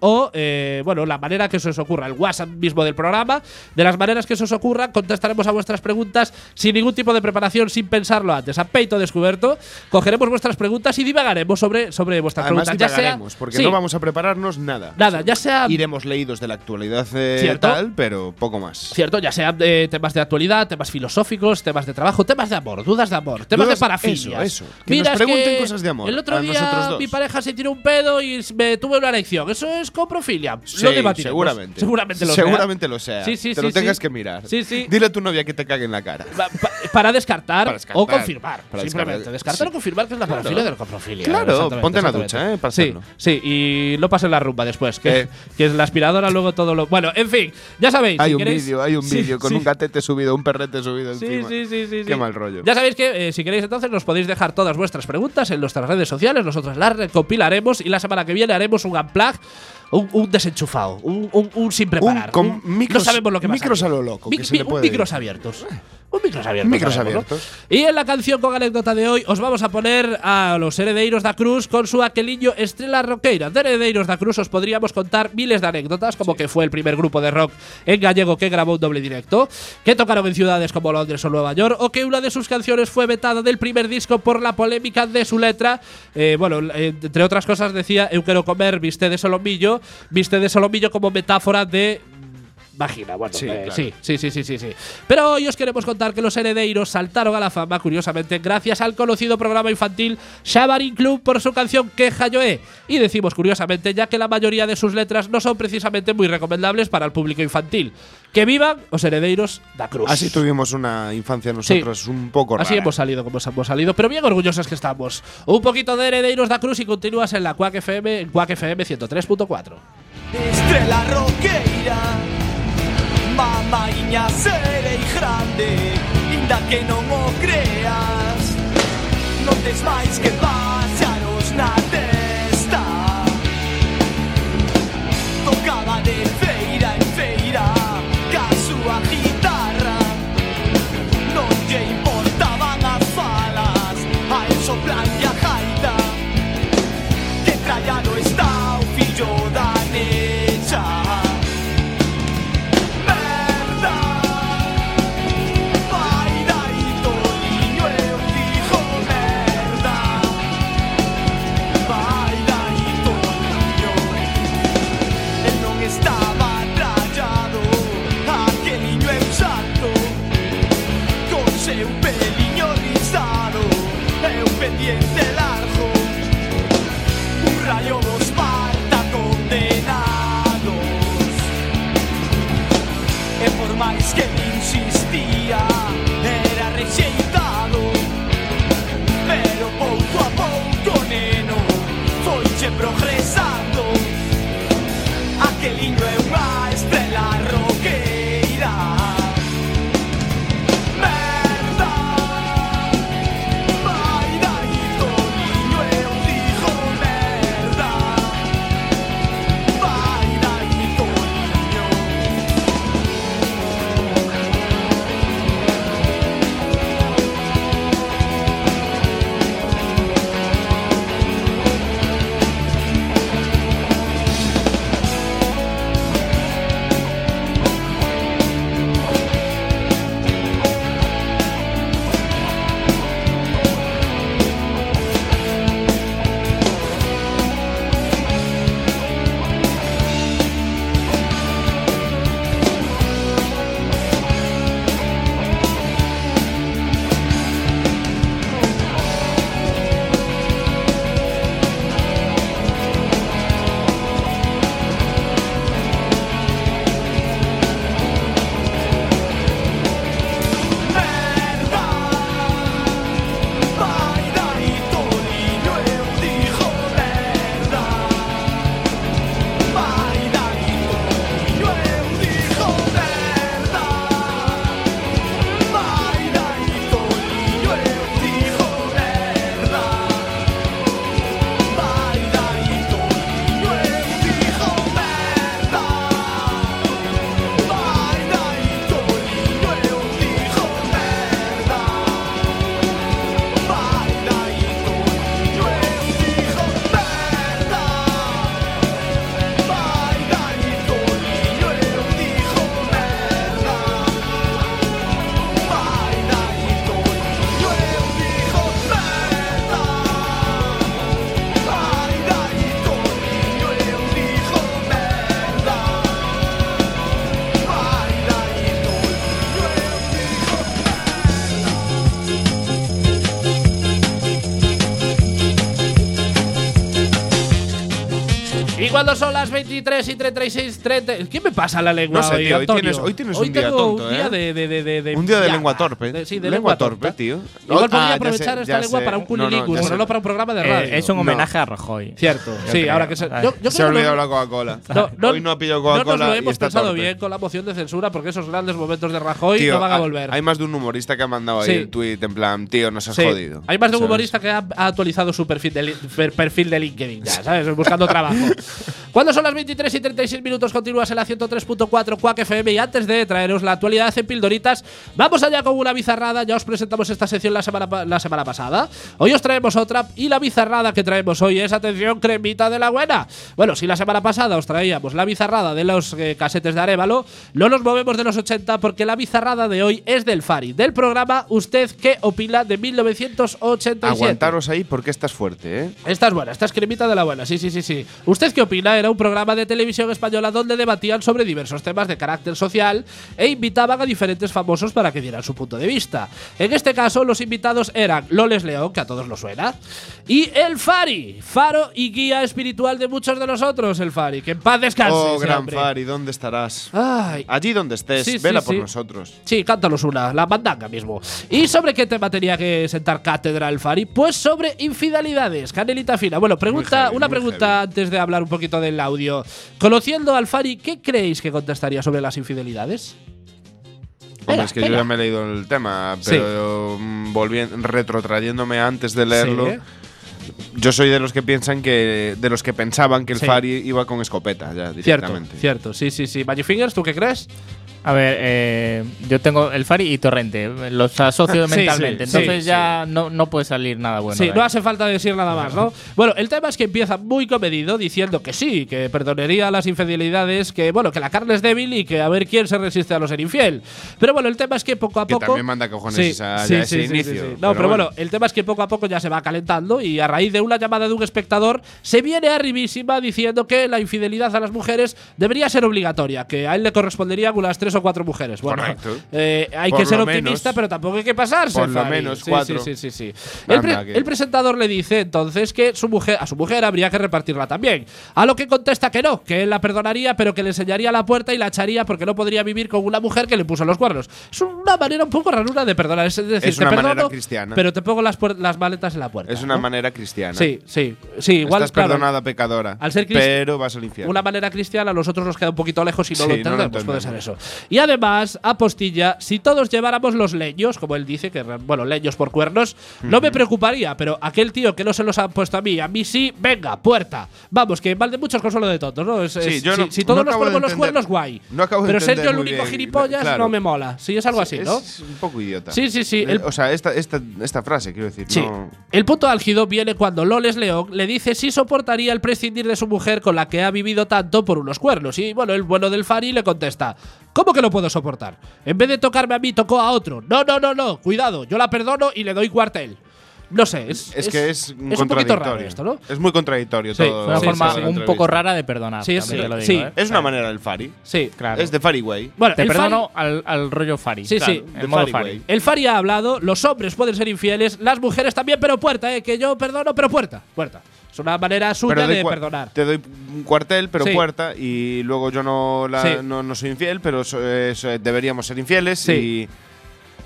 o, eh, bueno, la manera que se os ocurra, el WhatsApp mismo del programa. De las maneras que se os ocurra, contestaremos a vuestras preguntas sin ningún tipo de preparación, sin pensarlo antes. A peito descubierto, cogeremos vuestras preguntas y divagaremos sobre, sobre vuestras Además, preguntas. Ya sea, divagaremos, porque sí, no vamos a prepararnos nada. Nada, ya sea Iremos leídos de la actualidad eh, Cierto. tal, pero poco más. Cierto, ya sean de temas de actualidad, temas filosóficos, temas de trabajo, temas de amor, dudas de amor, temas Dudas- de parafilias. eso, eso. Que nos Mira, es pregunten que cosas de amor El otro día mi pareja se tiró un pedo y me tuve una erección. ¿Eso es coprofilia? Sí, lo debatiremos. seguramente. Seguramente lo sea. Seguramente lo sea. Sí, sí, Te lo tengas que mirar. Sí, sí. Dile a tu novia que te cague en la cara. Pa- pa- para, descartar Para descartar. o confirmar. Para simplemente. descartar. Descartar o confirmar que es la Claro. parafilia de la coprofilia. Claro, ponte en la ducha, ¿eh? Sí, sí, y no pases la rumba después. Que, Eh. que es la aspiradora, luego todo lo. Bueno, en fin, ya sabéis. Hay un queréis- vídeo, hay un Sí, vídeo con sí. un gatete subido, un perrete subido Sí, encima. sí, sí, sí, Qué mal rollo. Ya sabéis que eh, si queréis entonces nos podéis dejar todas vuestras preguntas en nuestras redes sociales, nosotros las recopilaremos y la semana que viene haremos un unplug, un, un desenchufado, un, un- un sin preparar. con micros- no sabemos lo que micros a lo loco, Mi- que se mi- le un puede micros abiertos. Un micros abiertos. Y en la canción con anécdota de hoy os vamos a poner a los heredeiros da Cruz con su aqueliño Estrela Roqueira. De heredeiros da Cruz os podríamos contar miles de anécdotas, como que fue el primer grupo de rock en gallego que grabó un doble directo, que tocaron en ciudades como Londres o Nueva York, o que una de sus canciones fue vetada del primer disco por la polémica de su letra. Eh, bueno, entre otras cosas decía, eu quero comer viste de solomillo, viste de solomillo como metáfora de vagina. Bueno, Sí, eh, claro. sí, sí, sí, sí, sí, sí. Pero hoy os queremos contar que los heredeiros saltaron a la fama, curiosamente, gracias al conocido programa infantil Shabarin Club por su canción Queja Yoé. Y decimos curiosamente, ya que la mayoría de sus letras no son precisamente muy recomendables para el público infantil. Que vivan los heredeiros da Cruz. Así tuvimos una infancia nosotros un poco rara. Así hemos salido como hemos salido, pero bien orgullosos que estamos. Un poquito de heredeiros da Cruz y continúas en la Quack FM, en Quack FM 103.4. Estrela roqueira Mamaiña serei grande Inda que non o creas. Non tes máis que paz Cuando son 23 y 36, 30. ¿Qué me pasa la lengua No sé, hoy, tío, hoy tienes- hoy tienes un día tengo tonto, un día ¿eh? de, de, de, de- de Un día de lengua torpe. De- sí, de Lengua lengua, torpe, tío. Igual Ah, podría ya aprovechar sé, esta lengua sé. para un No, no, cunilingus, ya pero no para un programa de Eh, radio. es un No. homenaje a Rajoy. Cierto, Yo sí, creo. ahora que se. Ay. Yo, yo Se ha olvidado la Coca-Cola. no, no- Hoy no ha pillado No nos Coca-Cola lo y hemos torpe. bien con la moción de censura porque esos grandes momentos de Rajoy no van a volver. Hay más de un humorista que ha mandado ahí el tweet en plan, tío, nos has jodido. Hay más de un ¿sabes? humorista que ha, actualizado su perfil de LinkedIn ya, ¿sabes? Buscando trabajo. Cuando son las 23 y 36 minutos, continúas en la 103.4 Quack FM. Y antes de traeros la actualidad en Pildoritas, vamos allá con una bizarrada. Ya os presentamos esta sección la semana, la semana pasada. Hoy os traemos otra. Y la bizarrada que traemos hoy es, atención, cremita de la buena. Bueno, si la semana pasada os traíamos la bizarrada de los eh, casetes de Arevalo, no nos movemos de los 80 porque la bizarrada de hoy es del Fari, del programa ¿Usted qué opina de 1987? Aguantaros ahí porque estás fuerte, ¿eh? Esta es buena, esta es cremita de la buena, sí, sí, sí, sí. ¿Usted qué opina? Era un programa de televisión española donde debatían sobre diversos temas de carácter social e invitaban a diferentes famosos para que dieran su punto de vista. En este caso, los invitados eran Loles León, que a todos lo suena, y el Fari, faro y guía espiritual de muchos de nosotros, el Fari. Que en paz descanse. Oh, gran hombre. Fari, ¿dónde estarás? Ay, Allí donde estés, Sí, sí, vela por sí. nosotros. Sí, cántanos una, la mandanga mismo. ¿Y sobre qué tema tenía que sentar cátedra el Fari? Pues sobre infidelidades, canelita fina. Bueno, pregunta, heavy, una pregunta heavy. antes de hablar un poquito del audio. Conociendo al Fari, ¿qué creéis que contestaría sobre las infidelidades? Hombre, Venga, es que yo ya me he leído el tema, Sí. pero mm, volviendo, retrotrayéndome antes de leerlo, Sí. yo soy de los que piensan que, de los que pensaban que el Sí. Fari iba con escopeta ya Cierto, directamente. cierto, sí, sí, sí. Magic Fingers, ¿tú qué crees? A ver, eh, yo tengo el Fari y Torrente. Los asocio Sí, mentalmente. sí, entonces sí, ya No, no puede salir nada bueno. sí, no hace falta decir nada más, ¿no? Bueno, el tema es que empieza muy comedido diciendo que sí, que perdonaría las infidelidades, que bueno, que la carne es débil y que a ver quién se resiste a no ser infiel. Pero bueno, el tema es que poco a Que poco. también manda cojones esa- ya ese inicio, No, pero pero, bueno, bueno. el tema es que poco a poco ya se va calentando y a raíz de una llamada de un espectador se viene arribísima diciendo que la infidelidad a las mujeres debería ser obligatoria, que a él le corresponderían unas tres o cuatro mujeres. Bueno, Correcto. eh, hay Por que ser optimista, menos. pero tampoco hay que pasarse. Por lo menos Sí, cuatro. Sí, sí, sí. sí. El, pre- Anda, que- el presentador le dice entonces que su mujer, a su mujer habría que repartirla también. A lo que contesta que no, que él la perdonaría, pero que le enseñaría la puerta y la echaría porque no podría vivir con una mujer que le puso los cuernos. Es una manera un poco raruna de perdonar. Es decir, Es te una manera perdono, cristiana. pero te pongo las, las maletas en la puerta. Es una ¿no? manera cristiana. Sí, sí, sí. Igual Estás claro, perdonada, pecadora. al ser pero vas al infierno. una manera cristiana, a nosotros nos queda un poquito lejos y no Sí, lo no lo entendemos. puede ser eso. Y además, apostilla, si todos lleváramos los leños, como él dice, que bueno, leños por cuernos, no me preocuparía, pero aquel tío que no se los ha puesto a mí, a mí sí, venga, puerta. Vamos, que mal de muchos consuelo de tontos, ¿no? Es- Sí, es- yo si, no- si todos no nos ponemos los cuernos, guay. no acabo de pero ser yo el único bien, gilipollas claro. no me mola. Sí, es algo así, ¿no? Es un poco idiota. Sí, sí, sí, el- o sea, esta, esta, esta frase, quiero decir. Sí. no- El punto álgido viene cuando Loles León le dice si soportaría el prescindir de su mujer con la que ha vivido tanto por unos cuernos. Y bueno, el bueno del Fari le contesta: ¿Cómo que lo puedo soportar? En vez de tocarme a mí, tocó a otro. No, no, no, no, cuidado, yo la perdono y le doy cuartel. No sé, es, Es, que es, un es un poquito raro contradictorio. esto, ¿no? Es muy contradictorio Sí, todo. Es una Sí, forma sí, sí. un poco rara de perdonar. Sí, te lo digo, sí. ¿eh? Es una manera del Fari. Sí, Claro. Es de Fari Way. Bueno, Te perdono al, al rollo Fari. Sí, claro, sí. El modo Fari. El Fari ha hablado, los hombres pueden ser infieles, las mujeres también, pero puerta, ¿eh? Que yo perdono, pero puerta. Puerta. Es una manera suya de perdonar. Te doy un cuartel, pero Sí. puerta. Y luego yo no, la- Sí. no, no soy infiel, pero so- eh, so- deberíamos ser infieles. Sí. Y,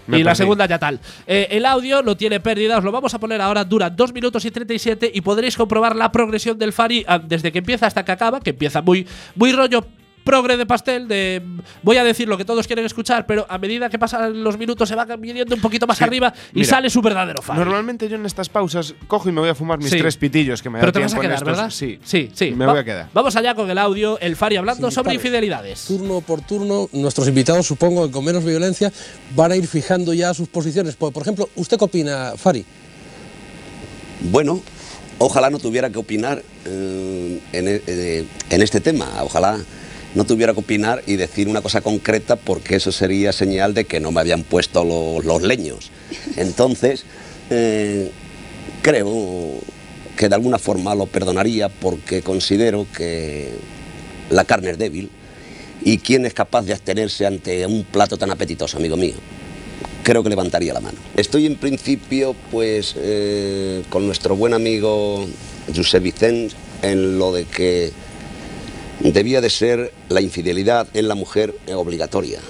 me y la segunda ya tal. Eh, el audio no tiene pérdida, os lo vamos a poner ahora, dura 2 minutos y 37 y podréis comprobar la progresión del Fari ah, desde que empieza hasta que acaba, que empieza muy, muy rollo progre de pastel, de voy a decir lo que todos quieren escuchar, pero a medida que pasan los minutos se va viniendo un poquito más Sí. arriba y Mira, sale su verdadero Fari. Normalmente yo en estas pausas cojo y me voy a fumar mis Sí. tres pitillos que me da pero te vas a quedar, estos- ¿verdad? Sí. sí, sí. Me Va- voy a quedar. Vamos allá con el audio, el Fari hablando sobre infidelidades. turno por turno, nuestros invitados, supongo que con menos violencia, van a ir fijando ya sus posiciones. Por, por ejemplo, ¿usted qué opina, Fari? Bueno, ojalá no tuviera que opinar eh, en, e- eh, en este tema. Ojalá no tuviera que opinar y decir una cosa concreta porque eso sería señal de que no me habían puesto lo- los leños. Entonces, eh, creo que de alguna forma lo perdonaría porque considero que la carne es débil y quién es capaz de abstenerse ante un plato tan apetitoso, amigo mío creo que levantaría la mano. Estoy en principio, pues, eh, con nuestro buen amigo José Vicente en lo de que debía de ser la infidelidad en la mujer obligatoria.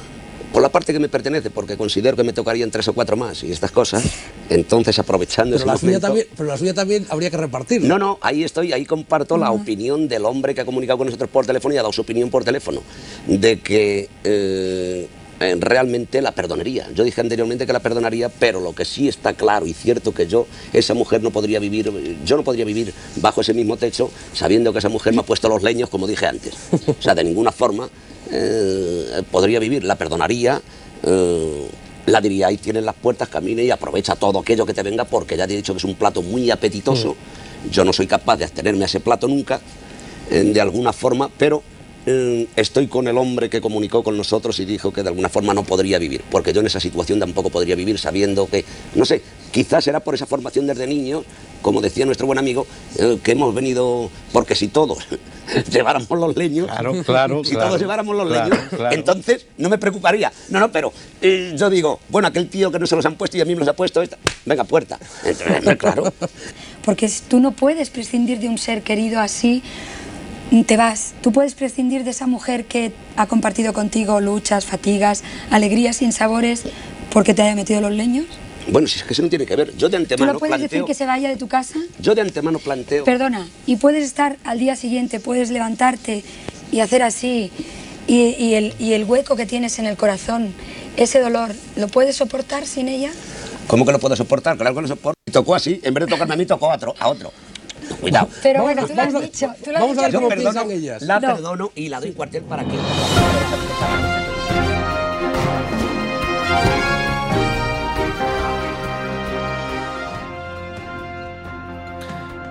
Por la parte que me pertenece, porque considero que me tocarían tres o cuatro más y estas cosas, entonces aprovechando Pero ese la, suya también, pero la suya también habría que repartir. no, no, ahí estoy, ahí comparto la opinión del hombre que ha comunicado con nosotros por teléfono y ha dado su opinión por teléfono, de que eh, eh, realmente la perdonaría. Yo dije anteriormente que la perdonaría, pero lo que sí está claro y cierto que yo, esa mujer no podría vivir, yo no podría vivir bajo ese mismo techo sabiendo que esa mujer me ha puesto los leños, como dije antes. O sea, de ninguna forma eh, podría vivir, la perdonaría. eh, la diría, ahí tienes las puertas, camine y aprovecha todo aquello que te venga, porque ya te he dicho que es un plato muy apetitoso. Yo no soy capaz de abstenerme a ese plato nunca, de alguna forma, pero eh, estoy con el hombre que comunicó con nosotros y dijo que de alguna forma no podría vivir, porque yo en esa situación tampoco podría vivir sabiendo que, no sé, quizás era por esa formación desde niño, como decía nuestro buen amigo, eh, que hemos venido, porque si todos lleváramos los leños, Claro, claro, si claro, todos lleváramos los claro, leños, claro. entonces no me preocuparía. No, no, pero eh, yo digo, bueno, aquel tío que no se los han puesto y a mí me los ha puesto, esta, venga, puerta. Entonces, claro. Porque tú no puedes prescindir de un ser querido así, te vas. Tú puedes prescindir de esa mujer que ha compartido contigo luchas, fatigas, alegrías, sinsabores, porque te haya metido los leños. Bueno, si es que eso no tiene que ver. Yo de ¿Tú antemano no puedes decir que se vaya de tu casa? Yo de antemano planteo. Perdona, y puedes estar al día siguiente, puedes levantarte y hacer así, y, y el, y el hueco que tienes en el corazón, ese dolor, ¿lo puedes soportar sin ella? ¿Cómo que lo puedo soportar? Claro que lo soporto. Y tocó así, en vez de tocarme a mí, tocó a otro. A otro. Cuidado. Pero Vamos bueno, a- tú lo has vamos a- dicho. Tú lo has vamos a ver cómo perdono, ellas. la No. perdono y la doy cuartel para que.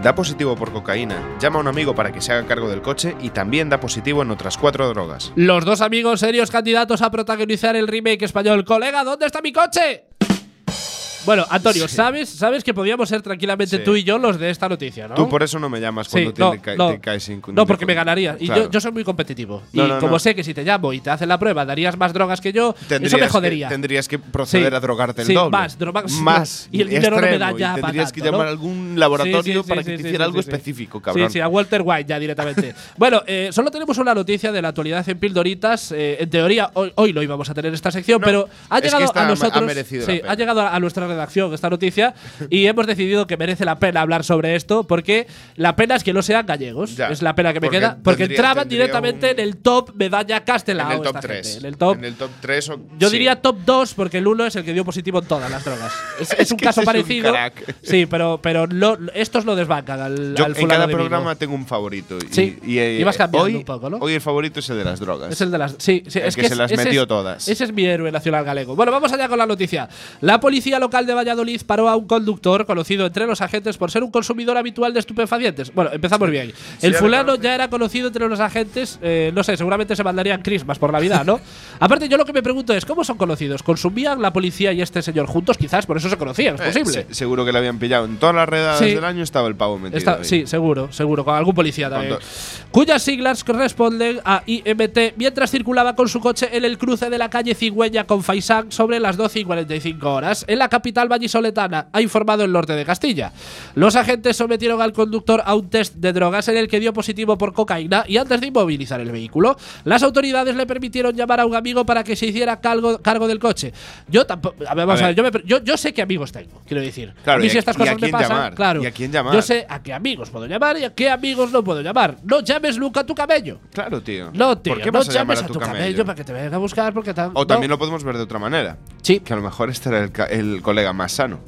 Da positivo por cocaína, llama a un amigo para que se haga cargo del coche y también da positivo en otras cuatro drogas. Los dos amigos serios candidatos a protagonizar el remake español. Colega, ¿dónde está mi coche? Bueno, Antonio, ¿sabes, sabes que podíamos ser tranquilamente Sí. tú y yo los de esta noticia, ¿no? Tú por eso no me llamas Sí, cuando te, no, ca- no. te caes sin No, porque me ganaría. Y Claro. yo, yo soy muy competitivo. No, y como sé que si te llamo y te hacen la prueba darías más drogas que yo, Tendrías eso me que- jodería. tendrías que proceder Sí. a drogarte el Sí, doble. más, dro- más- y el dinero no me da extremo, ya y Tendrías que tanto, llamar ¿no? a algún laboratorio Sí, sí, para sí, que te sí, hiciera sí, algo sí, sí. específico, cabrón. Sí, sí, a Walter White ya directamente. bueno, eh, solo tenemos una noticia de la actualidad en Pildoritas. Eh, en teoría, hoy, hoy lo íbamos a tener esta sección, pero ha que llegado a nosotros. sí, ha llegado a nuestra redacción esta noticia y hemos decidido que merece la pena hablar sobre esto porque la pena es que no sean gallegos. Ya, es la pena que me queda. Porque tendría- entraban tendría directamente un- en el top medalla Castelao. en el top esta 3. gente. En el top. En el top 3 o Yo sí. diría top 2 porque el 1 es el que dio positivo en todas las drogas. Es, es Es un caso un parecido. crack. Sí, pero, pero lo- estos lo desbancan al, Yo al en cada programa tengo un favorito. Y, Sí, y, eh, y vas cambiando hoy, un poco, ¿no? Hoy el favorito es el de las drogas. Es el de las. Sí, sí, El es que se las metió todas. Ese es mi héroe nacional galego. Bueno, vamos allá con la noticia. La policía local de Valladolid paró a un conductor conocido entre los agentes por ser un consumidor habitual de estupefacientes. Bueno, empezamos bien. El fulano ya era conocido entre los agentes. eh, no sé, seguramente se mandarían crismas por Navidad, ¿no? Aparte, yo lo que me pregunto es: ¿cómo son conocidos? ¿Consumían la policía y este señor juntos? Quizás por eso se conocían, es Eh, posible. se- seguro que le habían pillado. En todas las redadas Sí. del año estaba el pavo metido. Está- ahí. sí, seguro, seguro, con algún policía también. Cuyas siglas corresponden a IMT mientras circulaba con su coche en el cruce de la calle Cigüeña con Faisán sobre las 12 y 45 horas en la capital vallisoletana, ha informado el norte de Castilla. Los agentes sometieron al conductor a un test de drogas en el que dio positivo por cocaína y antes de inmovilizar el vehículo, las autoridades le permitieron llamar a un amigo para que se hiciera cargo, cargo del coche. Yo tampoco. a ver, vamos A a ver. ver, yo, me yo, yo sé qué amigos tengo, quiero decir. Claro, a mí y si estas cosas me pasan, llamar, claro. y a quién llamar. Yo sé a qué amigos puedo llamar y a qué amigos no puedo llamar. No llames nunca a tu camello. Claro, tío. No, tío, ¿Por qué no vas a llames a tu camello? camello para que te venga a buscar porque. O no. también lo podemos ver de otra manera. Sí. Que a lo mejor este era el, el colega más sano.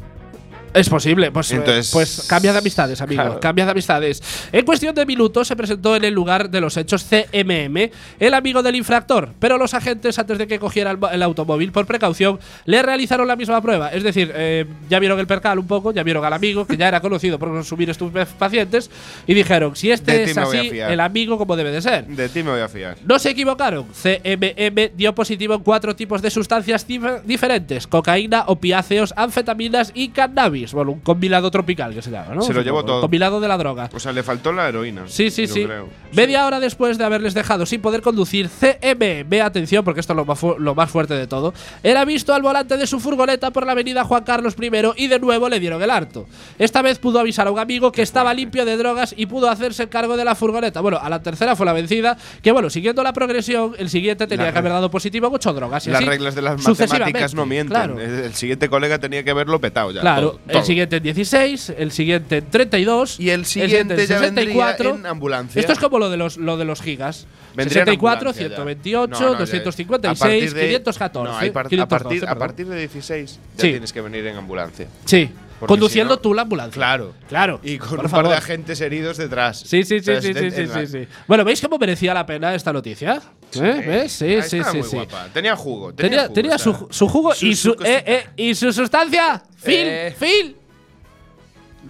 Es posible, pues, eh, Entonces- pues cambia de amistades, amigo. Claro. Cambia de amistades. En cuestión de minutos se presentó en el lugar de los hechos CMM, el amigo del infractor, pero los agentes, antes de que cogiera el, el automóvil por precaución, le realizaron la misma prueba. Es decir, eh, ya vieron el percal un poco, ya vieron al amigo, que ya era conocido por consumir estupefacientes, y dijeron: si este es así, el amigo como debe de ser. De ti me voy a fiar. No se equivocaron. CMM dio positivo en cuatro tipos de sustancias dif- diferentes: cocaína, opiáceos, anfetaminas y cannabis. X, bueno, un combinado tropical que se llama, ¿no? Se lo llevó todo. Combinado de la droga. O sea, le faltó la heroína. Sí, sí, sí. creo. Media hora después de haberles dejado sin poder conducir, CM, ve atención porque esto es lo más, lo más fuerte de todo, era visto al volante de su furgoneta por la avenida Juan Carlos I y de nuevo le dieron el harto. Esta vez pudo avisar a un amigo que estaba limpio de drogas y pudo hacerse cargo de la furgoneta. Bueno, a la tercera fue la vencida, que bueno, siguiendo la progresión, el siguiente tenía que haber dado positivo en ocho drogas. y Las así reglas de las matemáticas no mienten. Claro. El, el siguiente colega tenía que haberlo petado ya. Claro, todo, el todo. siguiente en 16, el siguiente en 32 Y el siguiente en ya vendría 64. en ambulancia. Esto es como lo de los, lo de los gigas. Vendría en 64, ambulancia ya. 128, No, no, ya- 256, a partir de- 514. No, hay par- a, 512, partir, a partir de 16 ya Sí. tienes que venir en ambulancia. Sí, conduciendo si no- tú la ambulancia. Claro. Claro. Y con un par de agentes heridos detrás. Sí, sí, sí, sí, sí, sí, sí, sí. Bueno, ¿veis cómo merecía la pena esta noticia? ¿Eh? ¿Ves? Sí, Ah, sí, sí, muy sí. guapa. Tenía jugo. Tenía, Tenía, jugo, tenía su, su jugo y su- eh, eh, y su sustancia. Phil, Eh. Phil.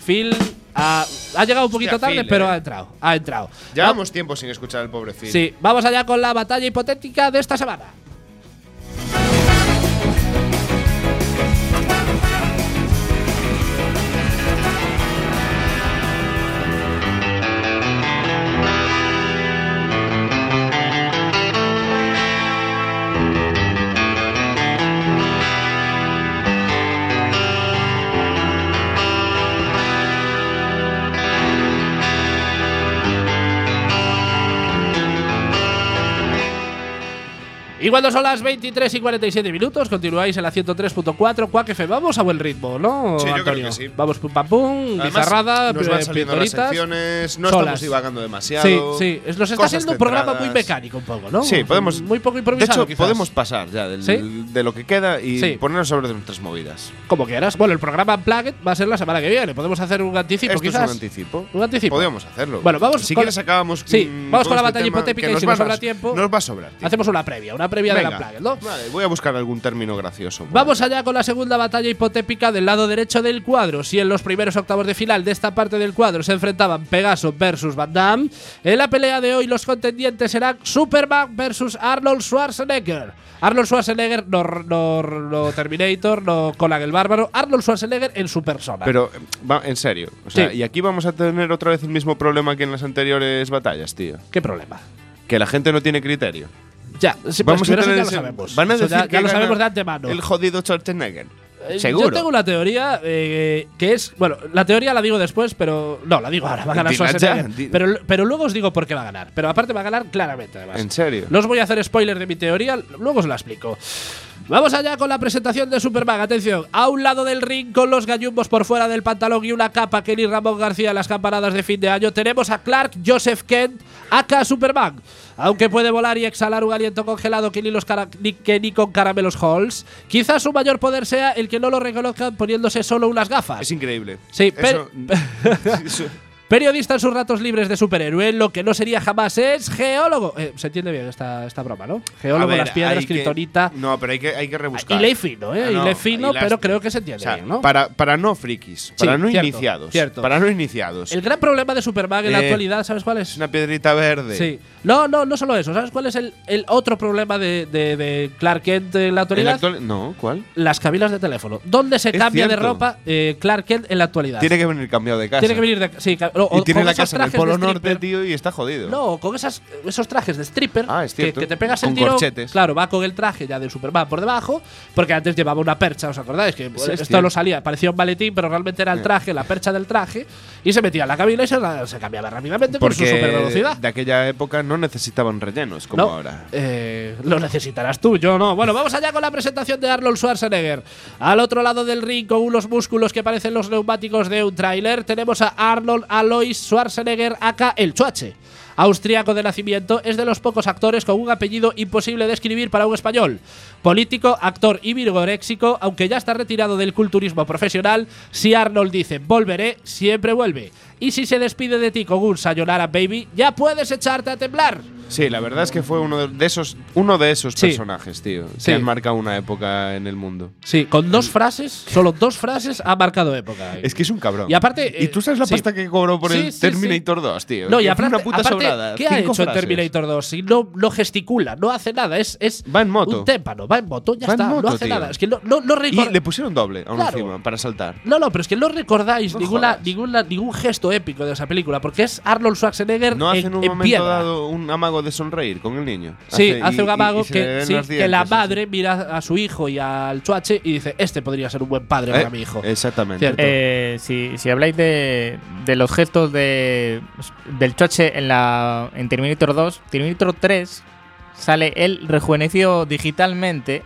Phil ha, ha llegado un poquito Hostia, tarde, Phil, pero eh. ha entrado. Ha entrado. Llevamos tiempo sin escuchar al pobre Phil. Sí, vamos allá con la batalla hipotética de esta semana. Y cuando son las 23 y 47 minutos, continuáis en la 103.4 Quack FM. Vamos a buen ritmo, ¿no? Sí, yo creo Antonio? que sí. Vamos pum pam pum, Además, bizarrada, nos van eh, saliendo las pildoritas, secciones, no solas. estamos divagando demasiado. Sí, sí. Nos está cosas siendo un programa muy mecánico un poco, ¿no? Sí, podemos. Muy poco De improvisado, hecho, quizás. podemos pasar ya del- ¿Sí? de lo que queda y Sí. ponernos sobre nuestras movidas. Como quieras. Bueno, el programa Unplugged va a ser la semana que viene. Podemos hacer un anticipo, Esto quizás. es un anticipo. Un anticipo. Podríamos hacerlo. Bueno, vamos Si con- quieres, acabamos. Sí, vamos con la este batalla hipotética y si nos a- sobra tiempo, Nos va a sobrar. Hacemos una previa, una previa de Venga. la Unplugged, ¿no? Vale, voy a buscar algún término gracioso. Vamos allá con la segunda batalla hipotética del lado derecho del cuadro. Si en los primeros octavos de final de esta parte del cuadro se enfrentaban Pegaso versus Van Damme, en la pelea de hoy los contendientes serán Superman versus Arnold Schwarzenegger. Arnold Schwarzenegger, no, no, no Terminator, no Conan el Bárbaro. Arnold Schwarzenegger en su persona. Pero, eh, va, en serio. O sea, Sí. y aquí vamos a tener otra vez el mismo problema que en las anteriores batallas, tío. ¿Qué problema? Que la gente no tiene criterio. Ya, sí, Vamos pues, a pero eso ya lo sabemos. Van a Eso decir ya, que ya lo sabemos de antemano. El jodido Schwarzenegger. Eh, Seguro. Yo tengo una teoría eh, que es. Bueno, la teoría la digo después, pero. No, la digo ahora. Va a ganar Schwarzenegger. Pero, pero luego os digo por qué va a ganar. Pero aparte va a ganar claramente, además. ¿En serio? No os voy a hacer spoiler de mi teoría, luego os la explico. Vamos allá con la presentación de Superman. Atención, a un lado del ring con los gallumbos por fuera del pantalón y una capa Kenny Ramón García en las campanadas de fin de año, tenemos a Clark Joseph Kent, aka Superman. Aunque puede volar y exhalar un aliento congelado que ni, los ni- que ni con caramelos Halls, quizás su mayor poder sea el que no lo reconozcan poniéndose solo unas gafas. Es increíble. Sí, pero- Periodista en sus ratos libres de superhéroe, lo que no sería jamás es geólogo. Eh, se entiende bien esta, esta broma, ¿no? Geólogo, ver, las piedras, kriptonita. No, pero hay que, hay que rebuscar. Y lee fino, ¿eh? Ah, y lee fino, y las- pero creo que se entiende O sea, bien, ¿no? para, para no frikis, para no cierto, iniciados. cierto. Para no iniciados. El gran problema de Superman en la Eh, actualidad, ¿sabes cuál es una piedrita verde. Sí. No, no, no solo eso. ¿Sabes cuál es el, el otro problema de, de- de Clark Kent en la ¿En la actualidad? actual- no, ¿cuál? Las cabilas de teléfono. ¿Dónde se Es cambia de ropa eh, Clark Kent en la actualidad? Tiene que venir cambiado de casa. Tiene que venir de. Sí, Y tiene la casa en el Polo Norte, tío, y está jodido. No, con esas, esos trajes de stripper Ah, es que, te pegas el Con tiro. corchetes. Claro, va con el traje ya de Superman por debajo, porque antes llevaba una percha, ¿os acordáis? Que Sí, es esto lo salía, parecía un maletín, pero realmente era el traje, la percha del traje, y se metía en la cabina y se, la- se cambiaba rápidamente con su Porque super velocidad. de aquella época no necesitaban rellenos como No, ahora. eh, lo necesitarás tú, yo no. Bueno, vamos allá con la presentación de Arnold Schwarzenegger. Al otro lado del ring, con unos músculos que parecen los neumáticos de un tráiler, tenemos a Arnold Schwarzenegger, acá el Chuache. Austriaco de nacimiento, es de los pocos actores con un apellido imposible de escribir para un español. Político, actor y vigoréxico, aunque ya está retirado del culturismo profesional, si Arnold dice volveré, siempre vuelve. Y si se despide de ti con un sayonara baby, ya puedes echarte a temblar. Sí, la verdad es que fue uno de- esos, uno de esos Sí. personajes, tío, Sí. que han marcado una época en el mundo. Sí, con dos frases, solo dos frases ha marcado época. Es que es un cabrón. Y aparte, ¿Y eh, tú sabes la sí. pasta que cobró por el Terminator 2, tío? No, y aparte, una puta aparte, sobrada. ¿qué ha hecho en. Terminator 2? Si no, no gesticula, no hace nada, es, es Va en moto. un témpano, va en moto, ya Va está, moto, no hace tío. nada. Es que no, no, no Y le pusieron doble aún Claro. encima para saltar. No, no, pero es que no recordáis No ninguna, ninguna, ningún gesto épico de esa película, porque es Arnold Schwarzenegger No hace en, un en momento dado un amago de sonreír con el niño. Sí, hace un amago y que, sí, que la dientes, sí, madre mira a su hijo y al chuache y dice, este podría ser un buen padre para Eh, mi hijo. Exactamente. Eh, si, si habláis de, de los gestos de, del choche en, la, en Terminator 2, Terminator 3 sale él rejuvenecido digitalmente,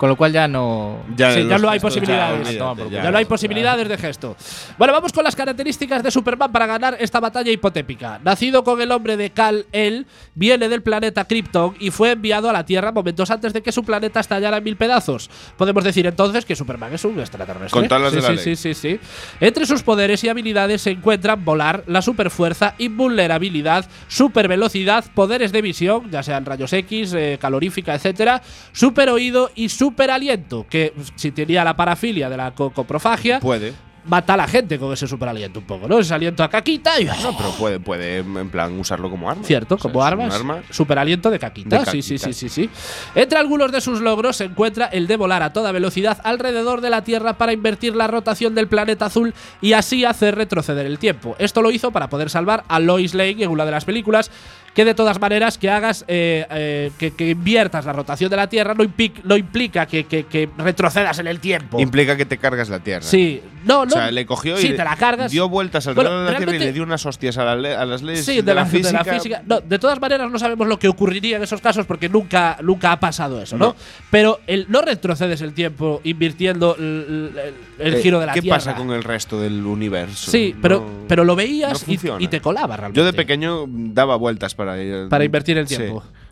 con lo cual ya no. Ya, Sí, ya no hay posibilidades. olvídate. Ya no hay posibilidades de gesto. Bueno, vamos con las características de Superman para ganar esta batalla hipotética. Nacido con el nombre de Kal-El, viene del planeta Krypton y fue enviado a la Tierra momentos antes de que su planeta estallara en mil pedazos. Podemos decir entonces que Superman es un extraterrestre. Con sí, de la sí, ley. sí, sí, sí. Entre sus poderes y habilidades se encuentran volar, la superfuerza, invulnerabilidad, supervelocidad, poderes de visión, ya sean rayos X, eh, calorífica, etcétera, super oído y super aliento, que si tenía la parafilia de la co- coprofagia, Puede. mata a la gente con ese super aliento un poco, ¿no? Ese aliento a caquita y No, pero puede, puede en plan usarlo como arma. Cierto, O sea, como armas. Arma. Super aliento de caquita. De Sí, sí, sí, caquita. sí, sí. Entre algunos de sus logros se encuentra el de volar a toda velocidad alrededor de la Tierra para invertir la rotación del planeta azul y así hacer retroceder el tiempo. Esto lo hizo para poder salvar a Lois Lane en una de las películas. Que de todas maneras que hagas eh, eh, que, que inviertas la rotación de la Tierra no, implica, no implica que, que- que retrocedas en el tiempo. Implica que te cargas la tierra. Sí, no, no. O sea, le cogió y te la cargas. dio vueltas alrededor Bueno, de la Tierra y le dio unas hostias a, la a las leyes Sí, de, la, de la física. No, de todas maneras, no sabemos lo que ocurriría en esos casos porque nunca, nunca ha pasado eso, ¿no? No. Pero el, no retrocedes el tiempo invirtiendo el, el- el Eh, giro de la ¿Qué Tierra. pasa con el resto del universo? Sí, pero, No- pero lo veías y, y te colaba realmente. Yo de pequeño daba vueltas para ir- Para invertir el Sí.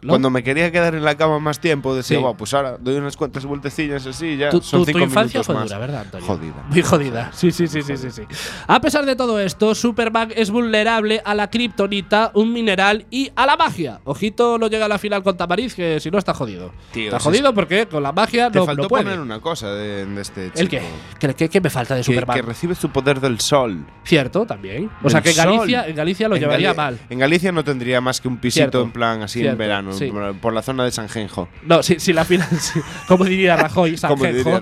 Cuando me quería quedar en la cama más tiempo, decía, Sí. "Buah, pues ahora doy unas cuantas vueltecillas así, ya Tu, son tu- tu cinco infancia minutos fue dura, ¿verdad, Antonio? Jodida. Muy jodida. Sí, sí, sí, sí, sí, sí. A pesar de todo esto, Superman es vulnerable a la kriptonita, un mineral y a la magia. Ojito, no llega a la final con Tamariz, que si no está jodido. Tío, está jodido porque con la magia Te no, faltó no puede. poner una cosa de, de este chico. ¿El qué? ¿Qué, qué- qué me falta de Que, Superman? que recibe su poder del sol. Cierto, también. O sea que en Galicia, sol. en Galicia lo En llevaría Gali- mal. En Galicia no tendría más que un pisito Cierto. en plan así Cierto, en verano, sí. por, la zona de Sanjenjo. No, si, si la si- como diría Rajoy, Sanjenjo.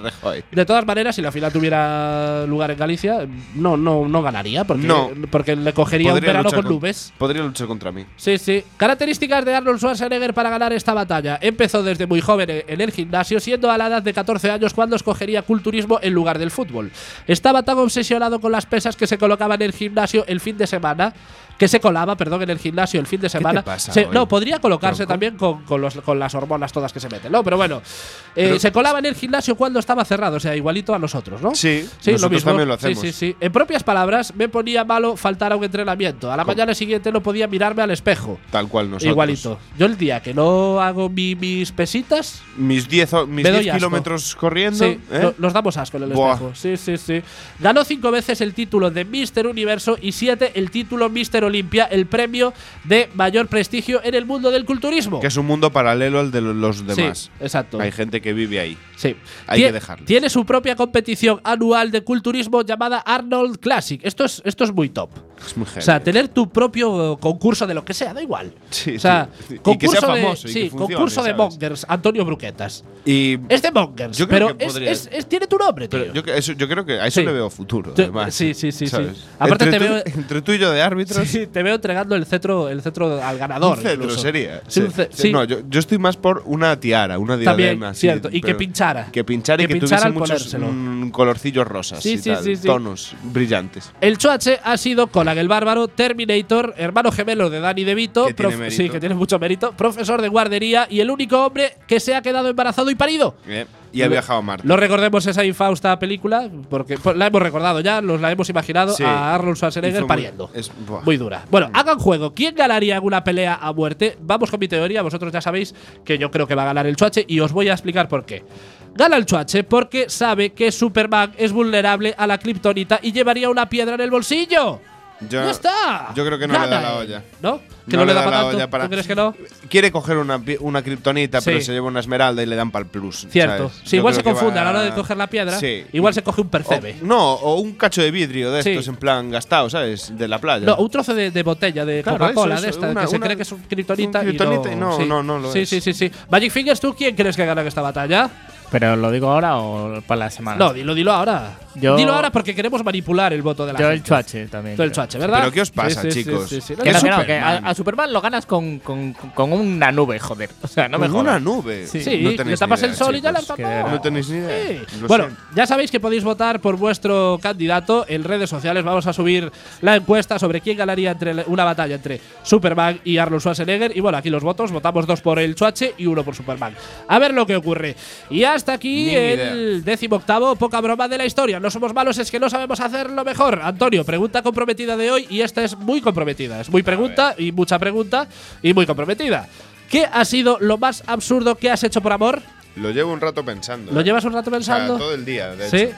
De todas maneras, si la final tuviera lugar en Galicia, no, no, no ganaría, porque, No. porque le cogería un Podría verano luchar con nubes. Podría luchar contra mí. Sí, sí. Características de Arnold Schwarzenegger para ganar esta batalla. Empezó desde muy joven en el gimnasio, siendo a la edad de 14 años cuando escogería culturismo en lugar del fútbol. Estaba tan obsesionado con las pesas que se colocaba en el gimnasio el fin de semana. Que se colaba, perdón, en el gimnasio el fin de semana. pasa Se- hoy? no, podría colocarse Tronco. También con, con los- con las hormonas todas que se meten, ¿no? Pero bueno, eh, Pero- se colaba en el gimnasio cuando estaba cerrado, o sea, igualito a nosotros, ¿no? Sí, Sí, nosotros lo mismo. también lo Sí, hacemos. sí, sí. En propias palabras, me ponía malo faltar a un entrenamiento. A la mañana siguiente no podía mirarme al espejo. Tal cual nosotros. Igualito. Yo el día que no hago mi- mis pesitas, Mis 10 o- mis Me doy 10 asco. kilómetros corriendo. sí, ¿eh? no- nos damos asco en el Buah. espejo. Sí, sí, sí. Ganó cinco veces el título de Mister Universo y siete el título Mister Olimpia, el premio de mayor prestigio en el mundo del culturismo. Que es un mundo paralelo al de lo- los Sí, demás. exacto. Hay gente que vive ahí. Sí. Hay que dejarlo. Tiene su propia competición anual de culturismo llamada Arnold Classic. Esto es, esto es muy top. Es muy O sea, tener tu propio concurso de lo que sea, da igual. Sí, o sea, sí. Y que concurso sea de- famoso y sí, que funcione, concurso de ¿sabes? mongers, Antonio Bruquetas. Y Es de mongers, Yo creo pero que es, podría- es- es- tiene tu nombre, tío. pero yo, eso- yo creo que a eso le veo futuro, además. sí, sí, sí. Aparte entre te tú, veo- entre tú y yo de árbitros. Sí, te veo entregando el cetro, el cetro al ganador. Un cetro sería. Sí, un. No, yo, yo estoy más por una tiara, una diadema. También, cierto. Y que pinchara. Que pinchara y Que tuviese muchos mm, colorcillos rosas. Sí, y. Tonos brillantes. El Choache ha sido Conan el Bárbaro, Terminator, hermano gemelo de Danny DeVito, Que sí, que tiene mucho mérito, profesor de guardería y el único hombre que se ha quedado embarazado y parido. ¿eh? Y ha viajado a Marte. No recordemos esa infausta película, porque pues, la hemos recordado ya, nos la hemos imaginado Sí. a Arnold Schwarzenegger muy- pariendo. es-. Muy dura. Bueno, hagan juego. ¿Quién ganaría en una pelea a muerte? Vamos con mi teoría. Vosotros ya sabéis que yo creo que va a ganar el Chuache y os voy a explicar por qué. Gana el Chuache porque sabe que Superman es vulnerable a la kriptonita y llevaría una piedra en el bolsillo. Yo- ¡Ya está! yo creo que no le da la olla. ¿No? ¿Que no, le da, para la tanto? olla para- ¿Tú crees que no? Quiere coger una, una kriptonita, pero se lleva una esmeralda y le dan para el plus. Cierto. Si igual se confunde a la hora de coger la piedra, Sí. igual se coge un percebe. O- no, o un cacho de vidrio de estos en plan gastado, ¿sabes? De la playa. No, un trozo de, de botella de Claro, Coca-Cola de esta, una- que se cree que es un kriptonita, un kriptonita y no, no, no lo sí, es. Sí, sí, sí. Magic Fingers, ¿tú quién crees que gana esta batalla? Pero lo digo ahora o para la semana. No, dilo, dilo ahora. Yo- Dilo ahora porque queremos manipular el voto de la Yo el gente. chuache también. Tú el chuache, ¿verdad? ¿Pero qué os pasa, Sí, sí, chicos? sí, sí. No, Que no, no, que Superman. a, a Superman lo ganas con, con, con una nube, joder. O sea, no me Con una jodas. nube. Sí. Sí, No le tapas ni el idea, sol y ya la chicos. tapado. No tenéis ni idea. Bueno, siento. ya sabéis que podéis votar por vuestro candidato en redes sociales. Vamos a subir la encuesta sobre quién ganaría entre una batalla entre Superman y Arnold Schwarzenegger. Y bueno, aquí los votos. Votamos dos por el Chuache y uno por Superman. A ver lo que ocurre. Y hasta aquí Ni el décimo octavo. Poca broma de la historia. No somos malos, es que no sabemos hacerlo mejor. Antonio, pregunta comprometida de hoy. Y esta es muy comprometida. Es muy pregunta y mucha pregunta y muy comprometida. ¿Qué ha sido lo más absurdo que has hecho por amor? Lo llevo un rato pensando. ¿Lo ¿eh? llevas un rato O sea, pensando? todo el día, de Sí. hecho.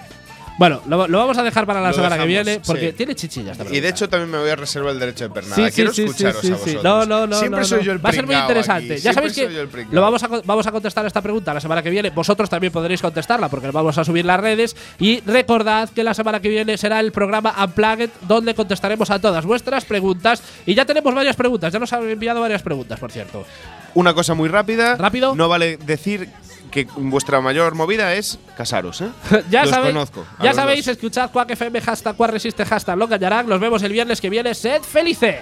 Bueno, lo, lo vamos a dejar para la Lo semana que viene porque sí. tiene chichillas. esta Y de pregunta. hecho también me voy a reservar el derecho de pernada. Sí, sí, Quiero escucharos sí, a vosotros. No, no, no. Siempre no, soy yo el Va a ser muy interesante. aquí, Ya siempre sabéis que lo vamos a, vamos a contestar esta pregunta la semana que viene. Vosotros también podréis contestarla porque vamos a subir las redes. Y recordad que la semana que viene será el programa Unplugged donde contestaremos a todas vuestras preguntas. Y ya tenemos varias preguntas. Ya nos han enviado varias preguntas, por cierto. Una cosa muy rápida. ¿Rápido? No vale decir que vuestra mayor movida es casaros, ¿eh? ya Los sabéis, conozco. ya los sabéis, dos. escuchad Quack FM, hashtag Quack Resiste, hashtag Lo Callarán. Nos vemos el viernes que viene. ¡Sed felices!